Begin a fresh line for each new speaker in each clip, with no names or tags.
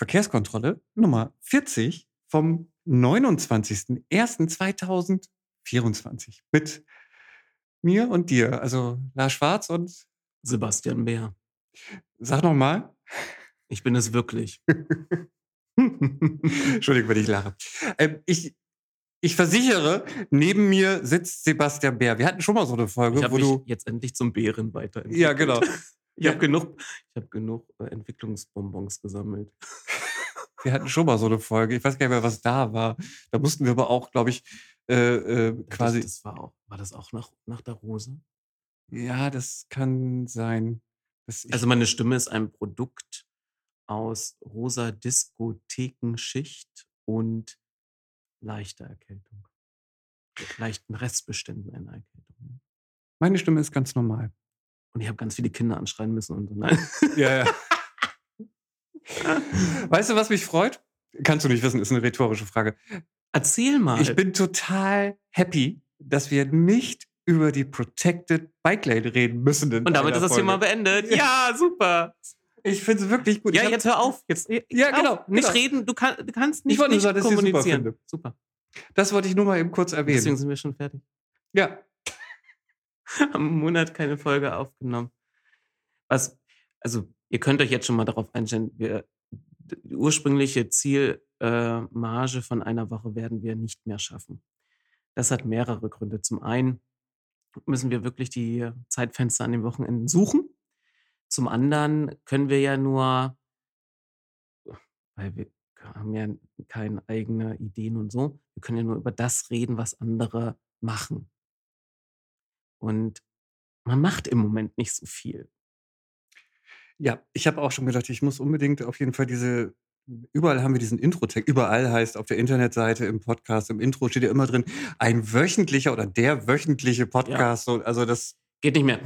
Verkehrskontrolle Nummer 40 vom 29.01.2024 mit mir und dir, also Lars Schwarz und
Sebastian Bär.
Sag noch mal.
Ich bin es wirklich.
Entschuldigung, wenn ich lache. Ähm, ich, ich versichere, neben mir sitzt Sebastian Bär. Wir hatten schon mal so eine Folge, wo du.
jetzt endlich zum Bären weiterentwickelt.
Ja, genau.
Ich habe genug, ich hab genug äh, Entwicklungsbonbons gesammelt.
Wir hatten schon mal so eine Folge. Ich weiß gar nicht mehr, was da war. Da mussten wir aber auch, glaube ich, äh, äh, quasi.
Das, das war, auch, war das auch nach, nach der Rose?
ja, das kann sein. ich-
Also meine Stimme ist ein Produkt aus rosa Diskothekenschicht und leichter Erkältung. Mit leichten Restbeständen einer Erkältung. ja.
meine Stimme ist ganz normal.
Und ich habe ganz viele Kinder anschreien müssen und so. Nein.
Ja, ja. weißt du, was mich freut? Kannst du nicht wissen, ist eine rhetorische Frage.
Erzähl mal.
Ich bin total happy, dass wir nicht über die Protected Bike Lane reden müssen.
und damit ist das Thema
Folge.
beendet. Ja, super.
Ich finde es wirklich gut.
Ja,
hab-
jetzt hör auf. Jetzt,
Ja,
auf.
genau,
Nicht
genau.
reden, du, kann, du kannst nicht,
nur
nicht
ich es super
kommunizieren.
finde.
Super.
Das wollte ich nur mal eben kurz erwähnen.
Deswegen sind wir schon fertig.
ja,
Einen Monat keine Folge aufgenommen. Was, also, ihr könnt euch jetzt schon mal darauf einstellen, wir, die ursprüngliche Zielmarge äh, von einer Woche werden wir nicht mehr schaffen. Das hat mehrere Gründe. Zum einen müssen wir wirklich die Zeitfenster an den Wochenenden suchen. Zum anderen können wir ja nur, weil wir haben ja keine eigene Ideen und so, wir können ja nur über das reden, was andere machen. Und man macht im Moment nicht so viel.
ja, ich habe auch schon gedacht, ich muss unbedingt auf jeden Fall diese. Überall haben wir diesen Intro-Tag. Überall heißt auf der Internetseite, im Podcast, im Intro steht ja immer drin, ein wöchentlicher oder der wöchentliche Podcast. So, Also das
Geht nicht mehr.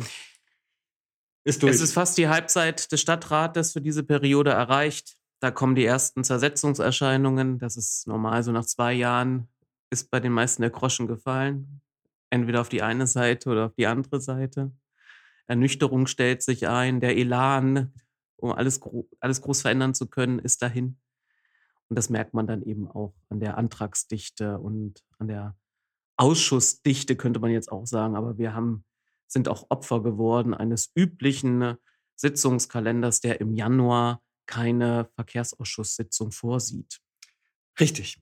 ist durch.
Es ist fast die Halbzeit des Stadtrates für diese Periode erreicht. Da kommen die ersten Zersetzungserscheinungen. Das ist normal, so nach zwei Jahren ist bei den meisten der Groschen gefallen. Entweder auf die eine Seite oder auf die andere Seite. Ernüchterung stellt sich ein, der Elan, um alles, alles groß verändern zu können, ist dahin. Und das merkt man dann eben auch an der Antragsdichte und an der Ausschussdichte, könnte man jetzt auch sagen. Aber wir haben, sind auch Opfer geworden eines üblichen Sitzungskalenders, der im Januar keine Verkehrsausschusssitzung vorsieht.
Richtig.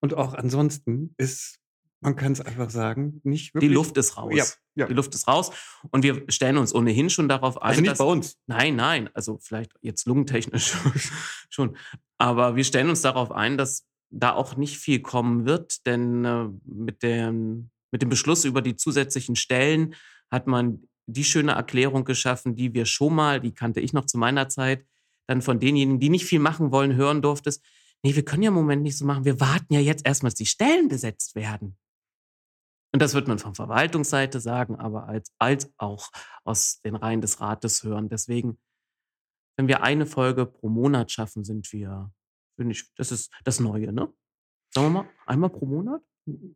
Und auch ansonsten ist, man kann es einfach sagen, nicht
Die
wirklich.
Luft ist raus.
Ja, ja.
Die Luft ist raus. Und wir stellen uns ohnehin schon darauf ein,
Also nicht
dass,
bei uns.
Nein, nein, also vielleicht jetzt lungentechnisch schon. Aber wir stellen uns darauf ein, dass da auch nicht viel kommen wird, denn äh, mit, dem, mit dem Beschluss über die zusätzlichen Stellen hat man die schöne Erklärung geschaffen, die wir schon mal, die kannte ich noch zu meiner Zeit, dann von denjenigen, die nicht viel machen wollen, hören durftest. Nee, wir können ja im Moment nicht so machen. Wir warten ja jetzt erstmal, dass die Stellen besetzt werden. Und das wird man von Verwaltungsseite sagen, aber als, als auch aus den Reihen des Rates hören. Deswegen, wenn wir eine Folge pro Monat schaffen, sind wir, finde ich, das ist das Neue, ne? Sagen wir mal, einmal pro Monat?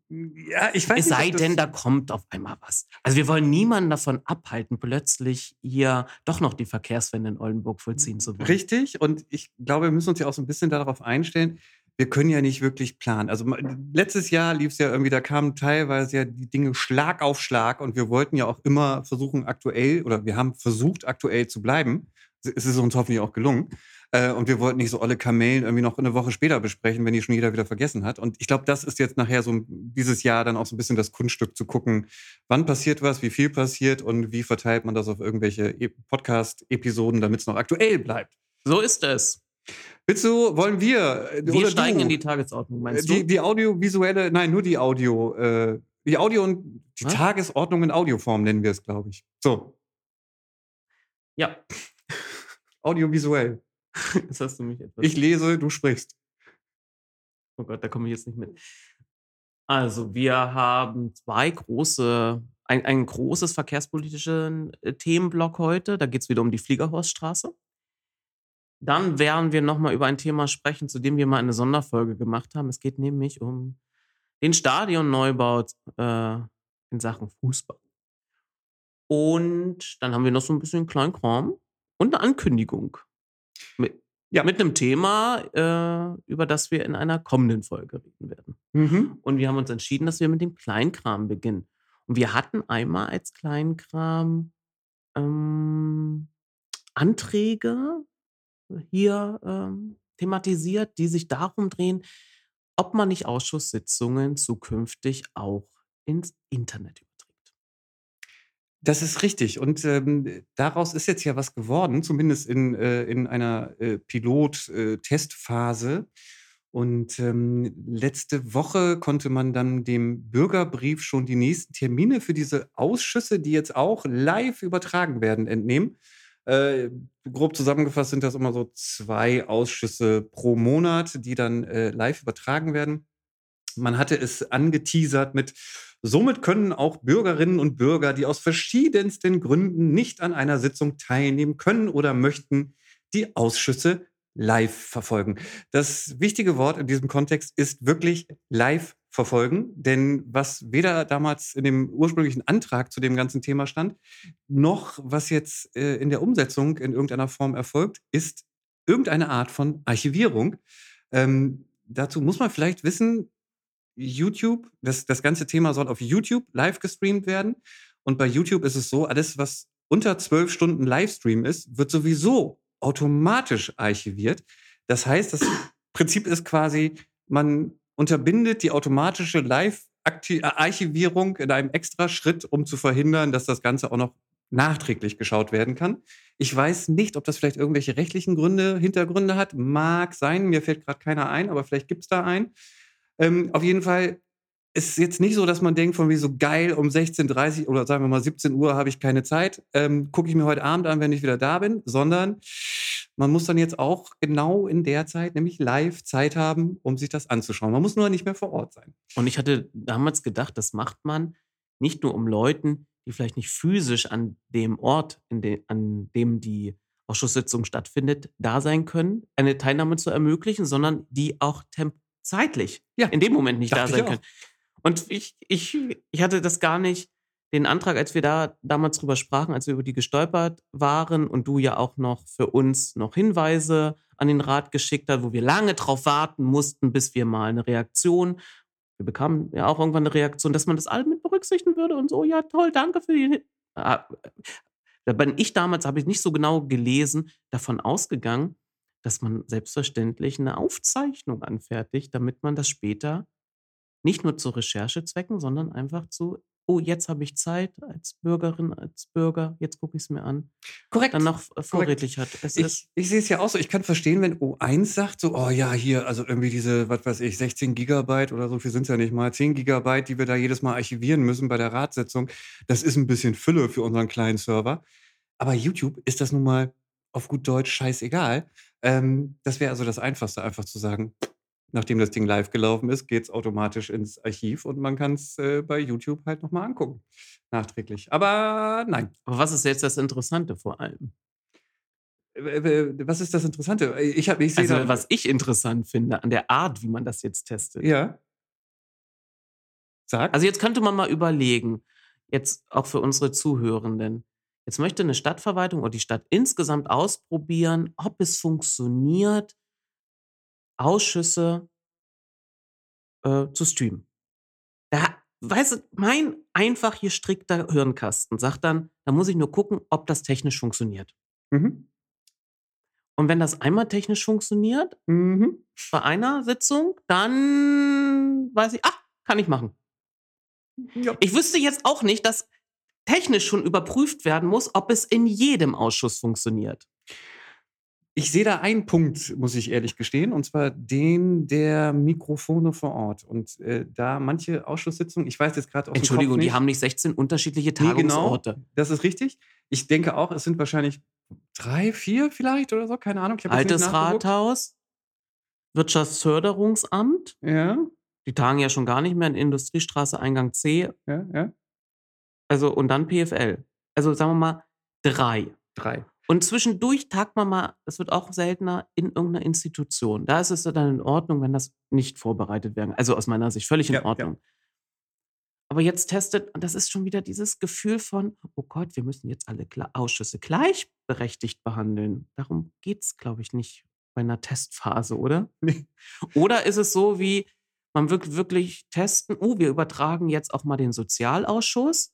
Ja, ich weiß
Es
nicht,
sei
ob das-
denn, da kommt auf einmal was. Also wir wollen niemanden davon abhalten, plötzlich hier doch noch die Verkehrswende in Oldenburg vollziehen zu wollen.
Richtig. Und ich glaube, wir müssen uns ja auch so ein bisschen darauf einstellen. Wir können ja nicht wirklich planen. Also letztes Jahr lief es ja irgendwie, da kamen teilweise ja die Dinge Schlag auf Schlag und wir wollten ja auch immer versuchen, aktuell oder wir haben versucht, aktuell zu bleiben. Es ist uns hoffentlich auch gelungen. Äh, Und wir wollten nicht so alle Kamellen irgendwie noch eine Woche später besprechen, wenn die schon jeder wieder vergessen hat. Und ich glaube, das ist jetzt nachher so dieses Jahr dann auch so ein bisschen das Kunststück zu gucken, wann passiert was, wie viel passiert und wie verteilt man das auf irgendwelche E- Podcast-Episoden, damit es noch aktuell bleibt.
So ist es.
Willst du, wollen wir? äh,
Wir steigen
du,
in die Tagesordnung, meinst
die,
du?
die audiovisuelle, nein, nur die Audio, äh, die Audio und die
Was?
Tagesordnung in Audioform nennen wir es, glaube ich. So,
Ja,
audiovisuell.
jetzt hast du mich etwas.
Ich lese, du sprichst.
Oh Gott, da komme ich jetzt nicht mit. Also, wir haben zwei große, ein, ein großes verkehrspolitischen äh, Themenblock heute. Da geht es wieder um die Fliegerhorststraße. Dann werden wir nochmal über ein Thema sprechen, zu dem wir mal eine Sonderfolge gemacht haben. Es geht nämlich um den Stadionneubau äh, in Sachen Fußball. Und dann haben wir noch so ein bisschen Kleinkram und eine Ankündigung. Mit, Ja. Mit einem Thema, äh, über das wir in einer kommenden Folge reden werden. Mhm. Und wir haben uns entschieden, dass wir mit dem Kleinkram beginnen. Und wir hatten einmal als Kleinkram ähm, Anträge hier ähm, thematisiert, die sich darum drehen, ob man nicht Ausschusssitzungen zukünftig auch ins Internet
das ist richtig. Und ähm, daraus ist jetzt ja was geworden, zumindest in, äh, in einer äh, Pilot-Testphase. Äh, und ähm, letzte Woche konnte man dann dem Bürgerbrief schon die nächsten Termine für diese Ausschüsse, die jetzt auch live übertragen werden, entnehmen. Äh, grob zusammengefasst sind das immer so zwei Ausschüsse pro Monat, die dann äh, live übertragen werden. Man hatte es angeteasert mit Somit können auch Bürgerinnen und Bürger, die aus verschiedensten Gründen nicht an einer Sitzung teilnehmen können oder möchten, die Ausschüsse live verfolgen. Das wichtige Wort in diesem Kontext ist wirklich live verfolgen, denn was weder damals in dem ursprünglichen Antrag zu dem ganzen Thema stand, noch was jetzt äh, in der Umsetzung in irgendeiner Form erfolgt, ist irgendeine Art von Archivierung. Ähm, dazu muss man vielleicht wissen, YouTube, das, das ganze Thema soll auf YouTube live gestreamt werden. Und bei YouTube ist es so, alles, was unter zwölf Stunden Livestream ist, wird sowieso automatisch archiviert. Das heißt, das Prinzip ist quasi, man unterbindet die automatische Live-Archivierung in einem extra Schritt, um zu verhindern, dass das Ganze auch noch nachträglich geschaut werden kann. Ich weiß nicht, ob das vielleicht irgendwelche rechtlichen Gründe, Hintergründe hat. Mag sein, mir fällt gerade keiner ein, aber vielleicht gibt es da einen. Ähm, auf jeden Fall ist jetzt nicht so, dass man denkt, von wie so geil, um 16.30 Uhr oder sagen wir mal 17 Uhr habe ich keine Zeit, ähm, gucke ich mir heute Abend an, wenn ich wieder da bin, sondern man muss dann jetzt auch genau in der Zeit, nämlich live Zeit haben, um sich das anzuschauen. Man muss nur nicht mehr vor Ort sein.
Und ich hatte damals gedacht, das macht man nicht nur um Leuten, die vielleicht nicht physisch an dem Ort, de an dem die Ausschusssitzung stattfindet, da sein können, eine Teilnahme zu ermöglichen, sondern die auch zeitlich ja. in dem Moment nicht da sein können. Und ich, ich, ich hatte das gar nicht, den Antrag, als wir da damals drüber sprachen, als wir über die gestolpert waren und du ja auch noch für uns noch Hinweise an den Rat geschickt hast, wo wir lange drauf warten mussten, bis wir mal eine Reaktion, wir bekamen ja auch irgendwann eine Reaktion, dass man das alle mit berücksichtigen würde und so, ja toll, danke für die. Da bin ich damals, habe ich nicht so genau gelesen, davon ausgegangen, dass man selbstverständlich eine Aufzeichnung anfertigt, damit man das später nicht nur zu Recherchezwecken, sondern einfach zu, oh, jetzt habe ich Zeit als Bürgerin, als Bürger, jetzt gucke ich es mir an.
Korrekt.
Dann noch vorrätig hat.
Es ich, ich sehe es ja auch so. Ich kann verstehen, wenn O1 sagt, so, oh ja, hier, also irgendwie diese, was weiß ich, 16 Gigabyte oder so viel sind es ja nicht mal, 10 Gigabyte, die wir da jedes Mal archivieren müssen bei der Ratssitzung. Das ist ein bisschen Fülle für unseren kleinen Server. Aber YouTube ist das nun mal auf gut Deutsch scheißegal. Ähm, das wäre also das Einfachste, einfach zu sagen, nachdem das Ding live gelaufen ist, geht es automatisch ins Archiv und man kann es äh, bei YouTube halt nochmal angucken. Nachträglich. Aber nein.
Aber was ist jetzt das Interessante vor allem?
Was ist das Interessante? Ich hab, ich
also, was ich interessant finde an der Art, wie man das jetzt testet.
Ja.
Sag. Also jetzt könnte man mal überlegen, jetzt auch für unsere Zuhörenden, Jetzt möchte eine Stadtverwaltung oder die Stadt insgesamt ausprobieren, ob es funktioniert, Ausschüsse äh, zu streamen. Da, weißt du, mein einfach hier strikter Hirnkasten sagt dann, da muss ich nur gucken, ob das technisch funktioniert. Mhm. Und wenn das einmal technisch funktioniert, mhm. bei einer Sitzung, dann weiß ich, ach, kann ich machen. Ja. Ich wüsste jetzt auch nicht, dass technisch schon überprüft werden muss, ob es in jedem Ausschuss funktioniert.
Ich sehe da einen Punkt, muss ich ehrlich gestehen, und zwar den der Mikrofone vor Ort. Und äh, da manche Ausschusssitzungen, ich weiß jetzt gerade aus
Entschuldigung,
dem
die haben nicht 16 unterschiedliche Tagungsorte. Nee, genau,
das ist richtig. Ich denke auch, es sind wahrscheinlich drei, vier vielleicht oder so, keine Ahnung.
Altes Rathaus, Wirtschaftsförderungsamt.
Ja.
Die tagen ja schon gar nicht mehr in Industriestraße Eingang C.
Ja, ja.
Also, und dann PFL. Also, sagen wir mal, drei.
Drei.
Und zwischendurch tagt man mal, es wird auch seltener, in irgendeiner Institution. Da ist es dann in Ordnung, wenn das nicht vorbereitet werden. Also aus meiner Sicht völlig in ja, Ordnung. Ja. Aber jetzt testet, und das ist schon wieder dieses Gefühl von, oh Gott, wir müssen jetzt alle Ausschüsse gleichberechtigt behandeln. Darum geht es, glaube ich, nicht bei einer Testphase, oder? Oder ist es so wie, man wirklich testen, oh, wir übertragen jetzt auch mal den Sozialausschuss.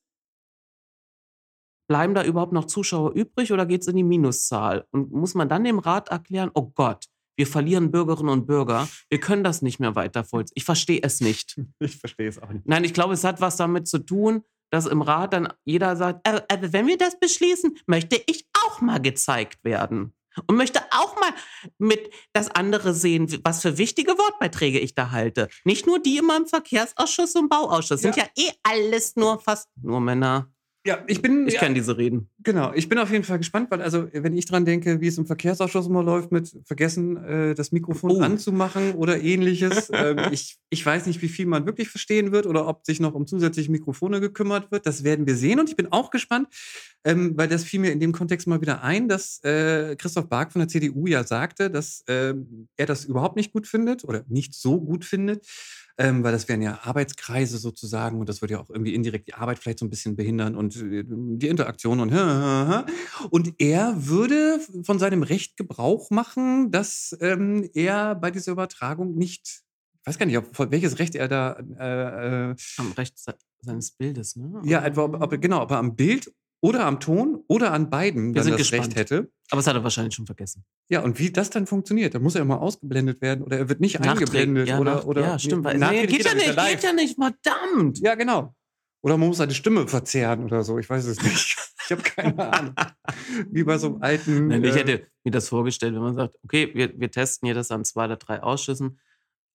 Bleiben da überhaupt noch Zuschauer übrig oder geht es in die Minuszahl? Und muss man dann dem Rat erklären, oh Gott, wir verlieren Bürgerinnen und Bürger, wir können das nicht mehr weiter vollziehen. Ich verstehe es nicht.
Ich verstehe es auch nicht.
Nein, ich glaube, es hat was damit zu tun, dass im Rat dann jeder sagt, äh, äh, wenn wir das beschließen, möchte ich auch mal gezeigt werden. Und möchte auch mal mit das andere sehen, was für wichtige Wortbeiträge ich da halte. Nicht nur die immer im Verkehrsausschuss und Bauausschuss. Ja. Sind ja eh alles nur fast nur Männer.
Ja, ich bin.
Ich ja, kenne diese Reden.
Genau, ich bin auf jeden Fall gespannt, weil, also, wenn ich dran denke, wie es im Verkehrsausschuss immer läuft, mit vergessen, äh, das Mikrofon oh. anzumachen oder ähnliches. ähm, ich, ich weiß nicht, wie viel man wirklich verstehen wird oder ob sich noch um zusätzliche Mikrofone gekümmert wird. Das werden wir sehen und ich bin auch gespannt, ähm, weil das fiel mir in dem Kontext mal wieder ein, dass äh, Christoph Bark von der CDU ja sagte, dass äh, er das überhaupt nicht gut findet oder nicht so gut findet ähm, weil das wären ja Arbeitskreise sozusagen und das würde ja auch irgendwie indirekt die Arbeit vielleicht so ein bisschen behindern und äh, die Interaktion und und er würde von seinem Recht Gebrauch machen, dass ähm, er bei dieser Übertragung nicht ich weiß gar nicht, ob, welches Recht er da. Äh,
äh am Recht seines Bildes, ne?
Ja, etwa, ob, ob, genau, ob er am Bild oder am Ton oder an beiden
Wir
dann das
gespannt.
Recht hätte.
Aber das hat er wahrscheinlich schon vergessen.
Ja, und wie das dann funktioniert, da muss er immer ausgeblendet werden oder er wird nicht eingeblendet
ja,
oder, oder
ja, stimmt. Weil, nee, geht ja nicht, geht ja nicht, verdammt.
Ja, genau. Oder man muss seine Stimme verzerren oder so, ich weiß es nicht. Ich habe keine Ahnung. Wie bei so einem alten.
Nein, ich äh, hätte mir das vorgestellt, wenn man sagt, okay, wir, wir testen hier das an zwei oder drei Ausschüssen.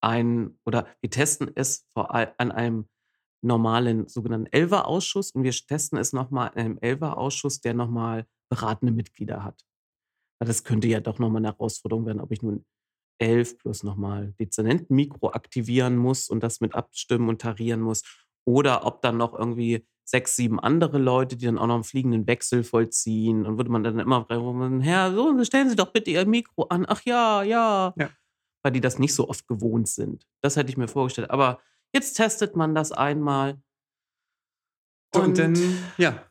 Ein, oder wir testen es vor, an einem normalen sogenannten Elfer-Ausschuss und wir testen es nochmal in einem Elfer-Ausschuss, der nochmal beratende Mitglieder hat. Weil das könnte ja doch nochmal eine Herausforderung werden, ob ich nun elf plus nochmal Dezernentenmikro aktivieren muss und das mit abstimmen und tarieren muss. Oder ob dann noch irgendwie sechs, sieben andere Leute, die dann auch noch einen fliegenden Wechsel vollziehen. Und würde man dann immer fragen, Herr, so, stellen Sie doch bitte Ihr Mikro an. Ach ja, ja. ja. Weil die das nicht so oft gewohnt sind. Das hätte ich mir vorgestellt. Aber Jetzt testet man das einmal.
Und, und dann, ja,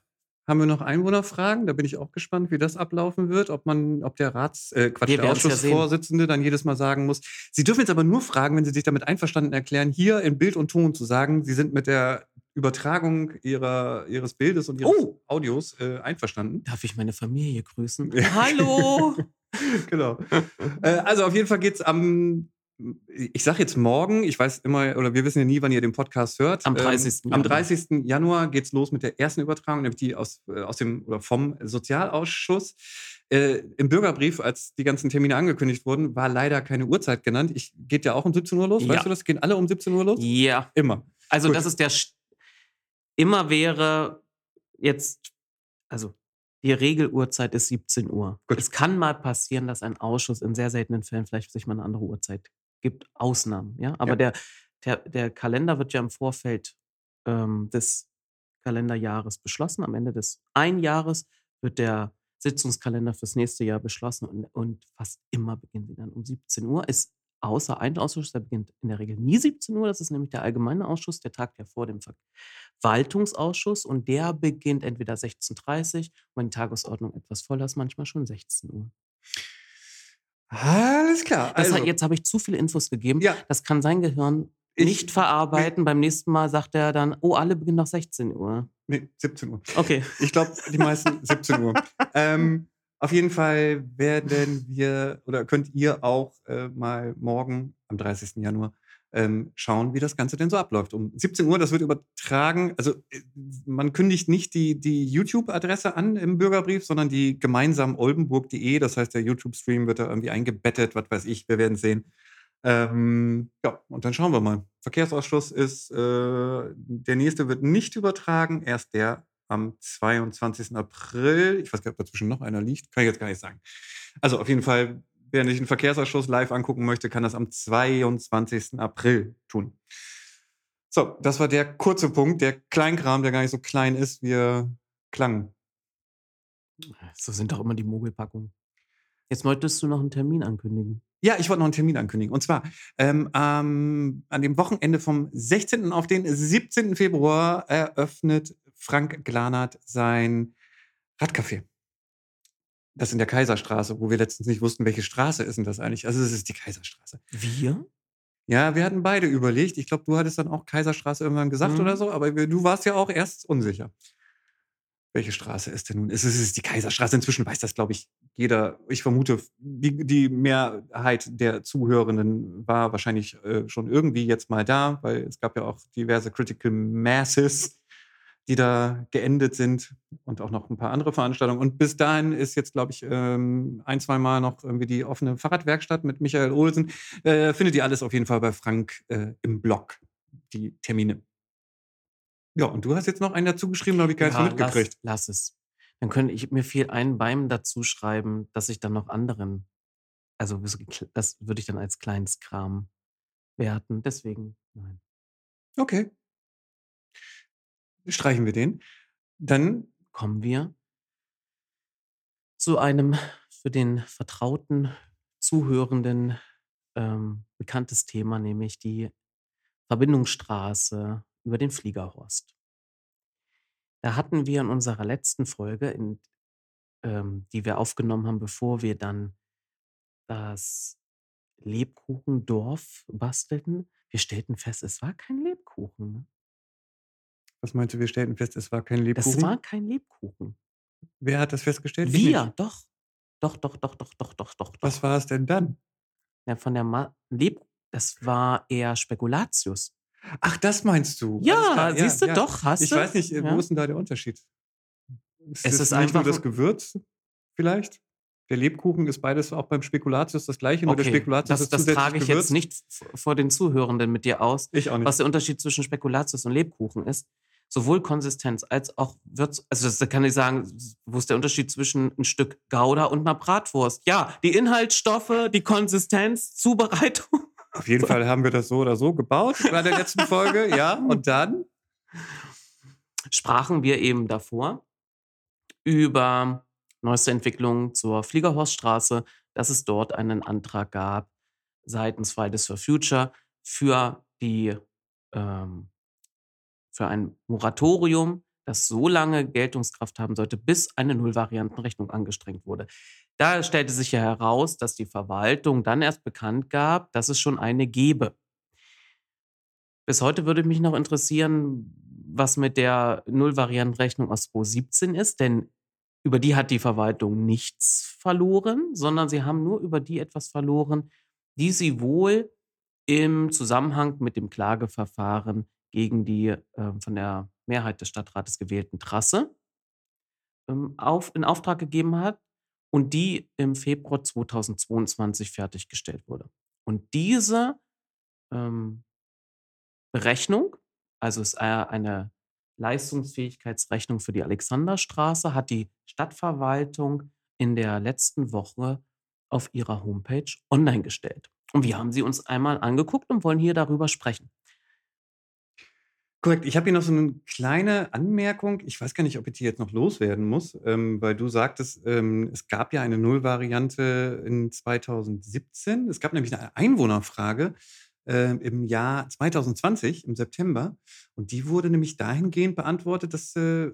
haben wir noch Einwohnerfragen? Da bin ich auch gespannt, wie das ablaufen wird. Ob man, ob der Rats, äh, Quatsch, der Ausschussvorsitzende ja dann jedes Mal sagen muss. Sie dürfen jetzt aber nur fragen, wenn Sie sich damit einverstanden erklären, hier in Bild und Ton zu sagen, Sie sind mit der Übertragung ihrer, ihres Bildes und ihres oh. Audios äh, einverstanden.
Darf ich meine Familie grüßen? Hallo!
genau. äh, also auf jeden Fall geht es am ich sage jetzt morgen, ich weiß immer, oder wir wissen ja nie, wann ihr den Podcast hört.
Am 30.
Ähm, am 30. Januar geht es los mit der ersten Übertragung, nämlich die aus, äh, aus dem oder vom Sozialausschuss. Äh, Im Bürgerbrief, als die ganzen Termine angekündigt wurden, war leider keine Uhrzeit genannt. Ich geht ja auch um 17 Uhr los, ja. weißt du das? Gehen alle um 17 Uhr los?
Ja.
Immer.
Also Gut. das ist der St immer wäre jetzt, also die Regeluhrzeit ist 17 Uhr. Gut. Es kann mal passieren, dass ein Ausschuss in sehr seltenen Fällen vielleicht sich mal eine andere Uhrzeit gibt Ausnahmen, ja. Aber ja. Der, der, der Kalender wird ja im Vorfeld ähm, des Kalenderjahres beschlossen. Am Ende des Einjahres wird der Sitzungskalender fürs nächste Jahr beschlossen und, und fast immer beginnen sie dann um 17 Uhr. Ist außer ein Ausschuss, der beginnt in der Regel nie 17 Uhr. Das ist nämlich der allgemeine Ausschuss, der tagt ja vor dem Verwaltungsausschuss und der beginnt entweder 16.30 Uhr, wenn die Tagesordnung etwas voller ist, manchmal schon 16 Uhr.
Alles klar.
Also, hat, jetzt habe ich zu viele Infos gegeben. Ja. Das kann sein Gehirn ich, nicht verarbeiten. Ich, Beim nächsten Mal sagt er dann, oh, alle beginnen nach 16 Uhr.
Nee, 17 Uhr.
Okay.
Ich glaube, die meisten 17 Uhr. Ähm, auf jeden Fall werden wir oder könnt ihr auch äh, mal morgen am 30. Januar ähm, schauen, wie das Ganze denn so abläuft. Um 17 Uhr, das wird übertragen. Also äh, man kündigt nicht die, die YouTube-Adresse an im Bürgerbrief, sondern die gemeinsam oldenburg.de. Das heißt, der YouTube-Stream wird da irgendwie eingebettet, was weiß ich, wir werden sehen. Ähm, ja, und dann schauen wir mal. Verkehrsausschuss ist, äh, der nächste wird nicht übertragen, erst der am 22. April. Ich weiß gar nicht, ob dazwischen noch einer liegt. Kann ich jetzt gar nicht sagen. Also auf jeden Fall Wer sich den Verkehrsausschuss live angucken möchte, kann das am 22. April tun. So, das war der kurze Punkt, der Kleinkram, der gar nicht so klein ist, wie er klang.
So sind doch immer die Mogelpackungen. Jetzt wolltest du noch einen Termin ankündigen.
Ja, ich wollte noch einen Termin ankündigen. Und zwar ähm, ähm, an dem Wochenende vom 16. auf den 17. Februar eröffnet Frank Glanert sein Radcafé Das in der Kaiserstraße, wo wir letztens nicht wussten, welche Straße ist denn das eigentlich? Also es ist die Kaiserstraße.
Wir?
Ja, wir hatten beide überlegt. Ich glaube, du hattest dann auch Kaiserstraße irgendwann gesagt
Mhm.
oder so, aber du warst ja auch erst unsicher. Welche Straße ist denn nun? Es ist, es ist die Kaiserstraße. Inzwischen weiß das, glaube ich, jeder. Ich vermute, die, die Mehrheit der Zuhörenden war wahrscheinlich äh, schon irgendwie jetzt mal da, weil es gab ja auch diverse Critical Masses, die da geendet sind und auch noch ein paar andere Veranstaltungen. Und bis dahin ist jetzt, glaube ich, ähm, ein, zwei Mal noch irgendwie die offene Fahrradwerkstatt mit Michael Olsen. Äh, findet ihr alles auf jeden Fall bei Frank äh, im Blog, die Termine. Ja, und du hast jetzt noch einen dazu geschrieben, da habe ich gar nichts
Ja,
mitgekriegt.
Lass, lass es. Dann könnte ich mir viel ein beim dazu schreiben, dass ich dann noch anderen, also das würde ich dann als Kleinstkram werten. Deswegen, nein.
Okay. Streichen wir den. Dann
kommen wir zu einem für den vertrauten Zuhörenden ähm, bekanntes Thema, nämlich die Verbindungsstraße über den Fliegerhorst. Da hatten wir in unserer letzten Folge, in, ähm, die wir aufgenommen haben, bevor wir dann das Lebkuchendorf bastelten, wir stellten fest, es war kein Lebkuchen.
Was meinst du, wir stellten fest, es war kein Lebkuchen?
Es war kein Lebkuchen.
Wer hat das festgestellt? Ich
Wir, doch. Doch, doch, doch, doch, doch, doch, doch.
Was war es denn dann?
Ja, von der Ma Leb das war eher Spekulatius.
Ach, das meinst du?
Ja, siehst du, doch, hast
Ich
du.
weiß nicht, äh, wo
Ja.
ist denn da der Unterschied? Ist
Es ist
nicht
einfach
nur das Gewürz vielleicht? Der Lebkuchen ist beides auch beim Spekulatius das gleiche, nur der
Okay,
Spekulatius
das,
ist
das trage ich
Gewürz.
jetzt nicht vor den Zuhörenden mit dir aus,
Ich auch nicht.
was der Unterschied zwischen Spekulatius und Lebkuchen ist. Sowohl Konsistenz als auch Würz. Also, das da kann ich sagen, wo ist der Unterschied zwischen ein Stück Gouda und einer Bratwurst? Ja, die Inhaltsstoffe, die Konsistenz, Zubereitung.
Auf jeden Fall haben wir das so oder so gebaut bei der letzten Folge, ja. Und dann?
sprachen wir eben davor über neueste Entwicklungen zur Fliegerhorststraße, dass es dort einen Antrag gab seitens Fridays for Future für die ähm, für ein Moratorium, das so lange Geltungskraft haben sollte, bis eine Nullvariantenrechnung angestrengt wurde. Da stellte sich ja heraus, dass die Verwaltung dann erst bekannt gab, dass es schon eine gebe. Bis heute würde mich noch interessieren, was mit der Nullvariantenrechnung aus 2017 ist, denn über die hat die Verwaltung nichts verloren, sondern sie haben nur über die etwas verloren, die sie wohl im Zusammenhang mit dem Klageverfahren gegen die äh, von der Mehrheit des Stadtrates gewählten Trasse ähm, auf, in Auftrag gegeben hat und die im Februar 2022 fertiggestellt wurde. Und diese ähm, Berechnung, also ist eine Leistungsfähigkeitsrechnung für die Alexanderstraße, hat die Stadtverwaltung in der letzten Woche auf ihrer Homepage online gestellt. Und wir haben sie uns einmal angeguckt und wollen hier darüber sprechen.
Korrekt. Ich habe hier noch so eine kleine Anmerkung. Ich weiß gar nicht, ob ich die jetzt noch loswerden muss, ähm, weil du sagtest, ähm, es gab ja eine Nullvariante in 2017. Es gab nämlich eine Einwohnerfrage äh, im Jahr 2020, im September. Und die wurde nämlich dahingehend beantwortet, dass äh,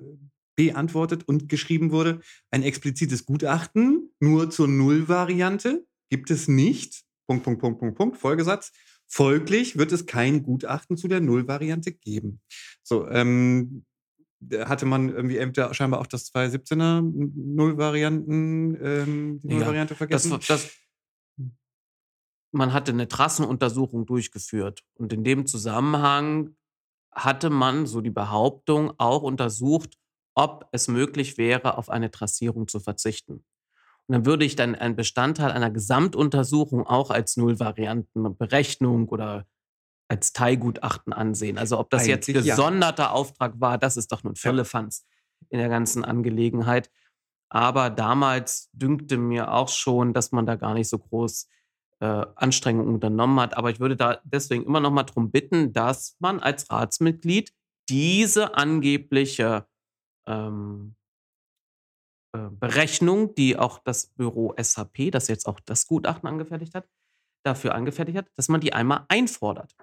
beantwortet und geschrieben wurde, ein explizites Gutachten nur zur Nullvariante gibt es nicht. Punkt, Punkt, Punkt, Punkt, Punkt, Folgesatz. Folglich wird es kein Gutachten zu der Nullvariante geben. So, ähm, hatte man irgendwie entweder scheinbar auch das 2017er Nullvarianten, ähm, die
Ja,
Nullvariante
Das,
vergessen.
das, man hatte eine Trassenuntersuchung durchgeführt und in dem Zusammenhang hatte man, so die Behauptung, auch untersucht, ob es möglich wäre, auf eine Trassierung zu verzichten. Und dann würde ich dann einen Bestandteil einer Gesamtuntersuchung auch als Nullvariantenberechnung oder als Teilgutachten ansehen. Also ob das jetzt
Eigentlich ja.
gesonderter Auftrag war, das ist doch nun Firlefanz in der ganzen Angelegenheit. Aber damals dünkte mir auch schon, dass man da gar nicht so groß äh, Anstrengungen unternommen hat. Aber ich würde da deswegen immer noch mal darum bitten, dass man als Ratsmitglied diese angebliche ähm, äh, Berechnung, die auch das Büro SAP, das jetzt auch das Gutachten angefertigt hat, dafür angefertigt hat, dass man die einmal einfordert.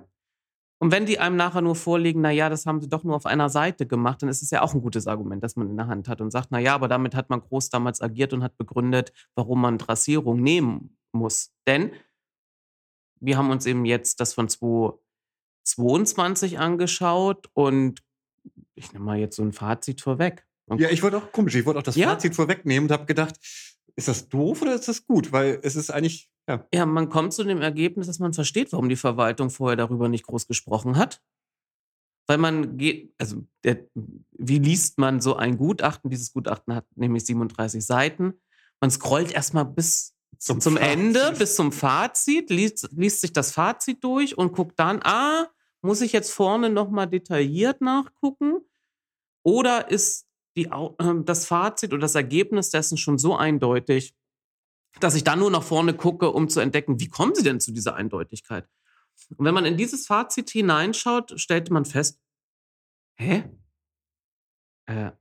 Und wenn die einem nachher nur vorlegen, na ja, das haben sie doch nur auf einer Seite gemacht, dann ist es ja auch ein gutes Argument, das man in der Hand hat und sagt, na ja, aber damit hat man groß damals agiert und hat begründet, warum man Trassierung nehmen muss. Denn wir haben uns eben jetzt das von 2022 angeschaut und ich nehme mal jetzt so ein Fazit vorweg.
Und ja, ich wollte auch komisch, ich wollte auch das ja? Fazit vorwegnehmen und habe gedacht, ist das doof oder ist das gut? Weil es ist eigentlich, ja.
Ja, man kommt zu dem Ergebnis, dass man versteht, warum die Verwaltung vorher darüber nicht groß gesprochen hat. Weil man geht, also der, wie liest man so ein Gutachten? Dieses Gutachten hat nämlich 37 Seiten. Man scrollt erstmal bis zum, zum Ende, bis zum Fazit, liest, liest sich das Fazit durch und guckt dann, ah, muss ich jetzt vorne nochmal detailliert nachgucken? Oder ist die, äh, das Fazit oder das Ergebnis dessen schon so eindeutig, dass ich dann nur nach vorne gucke, um zu entdecken, wie kommen sie denn zu dieser Eindeutigkeit? Und wenn man in dieses Fazit hineinschaut, stellt man fest, hä? Äh,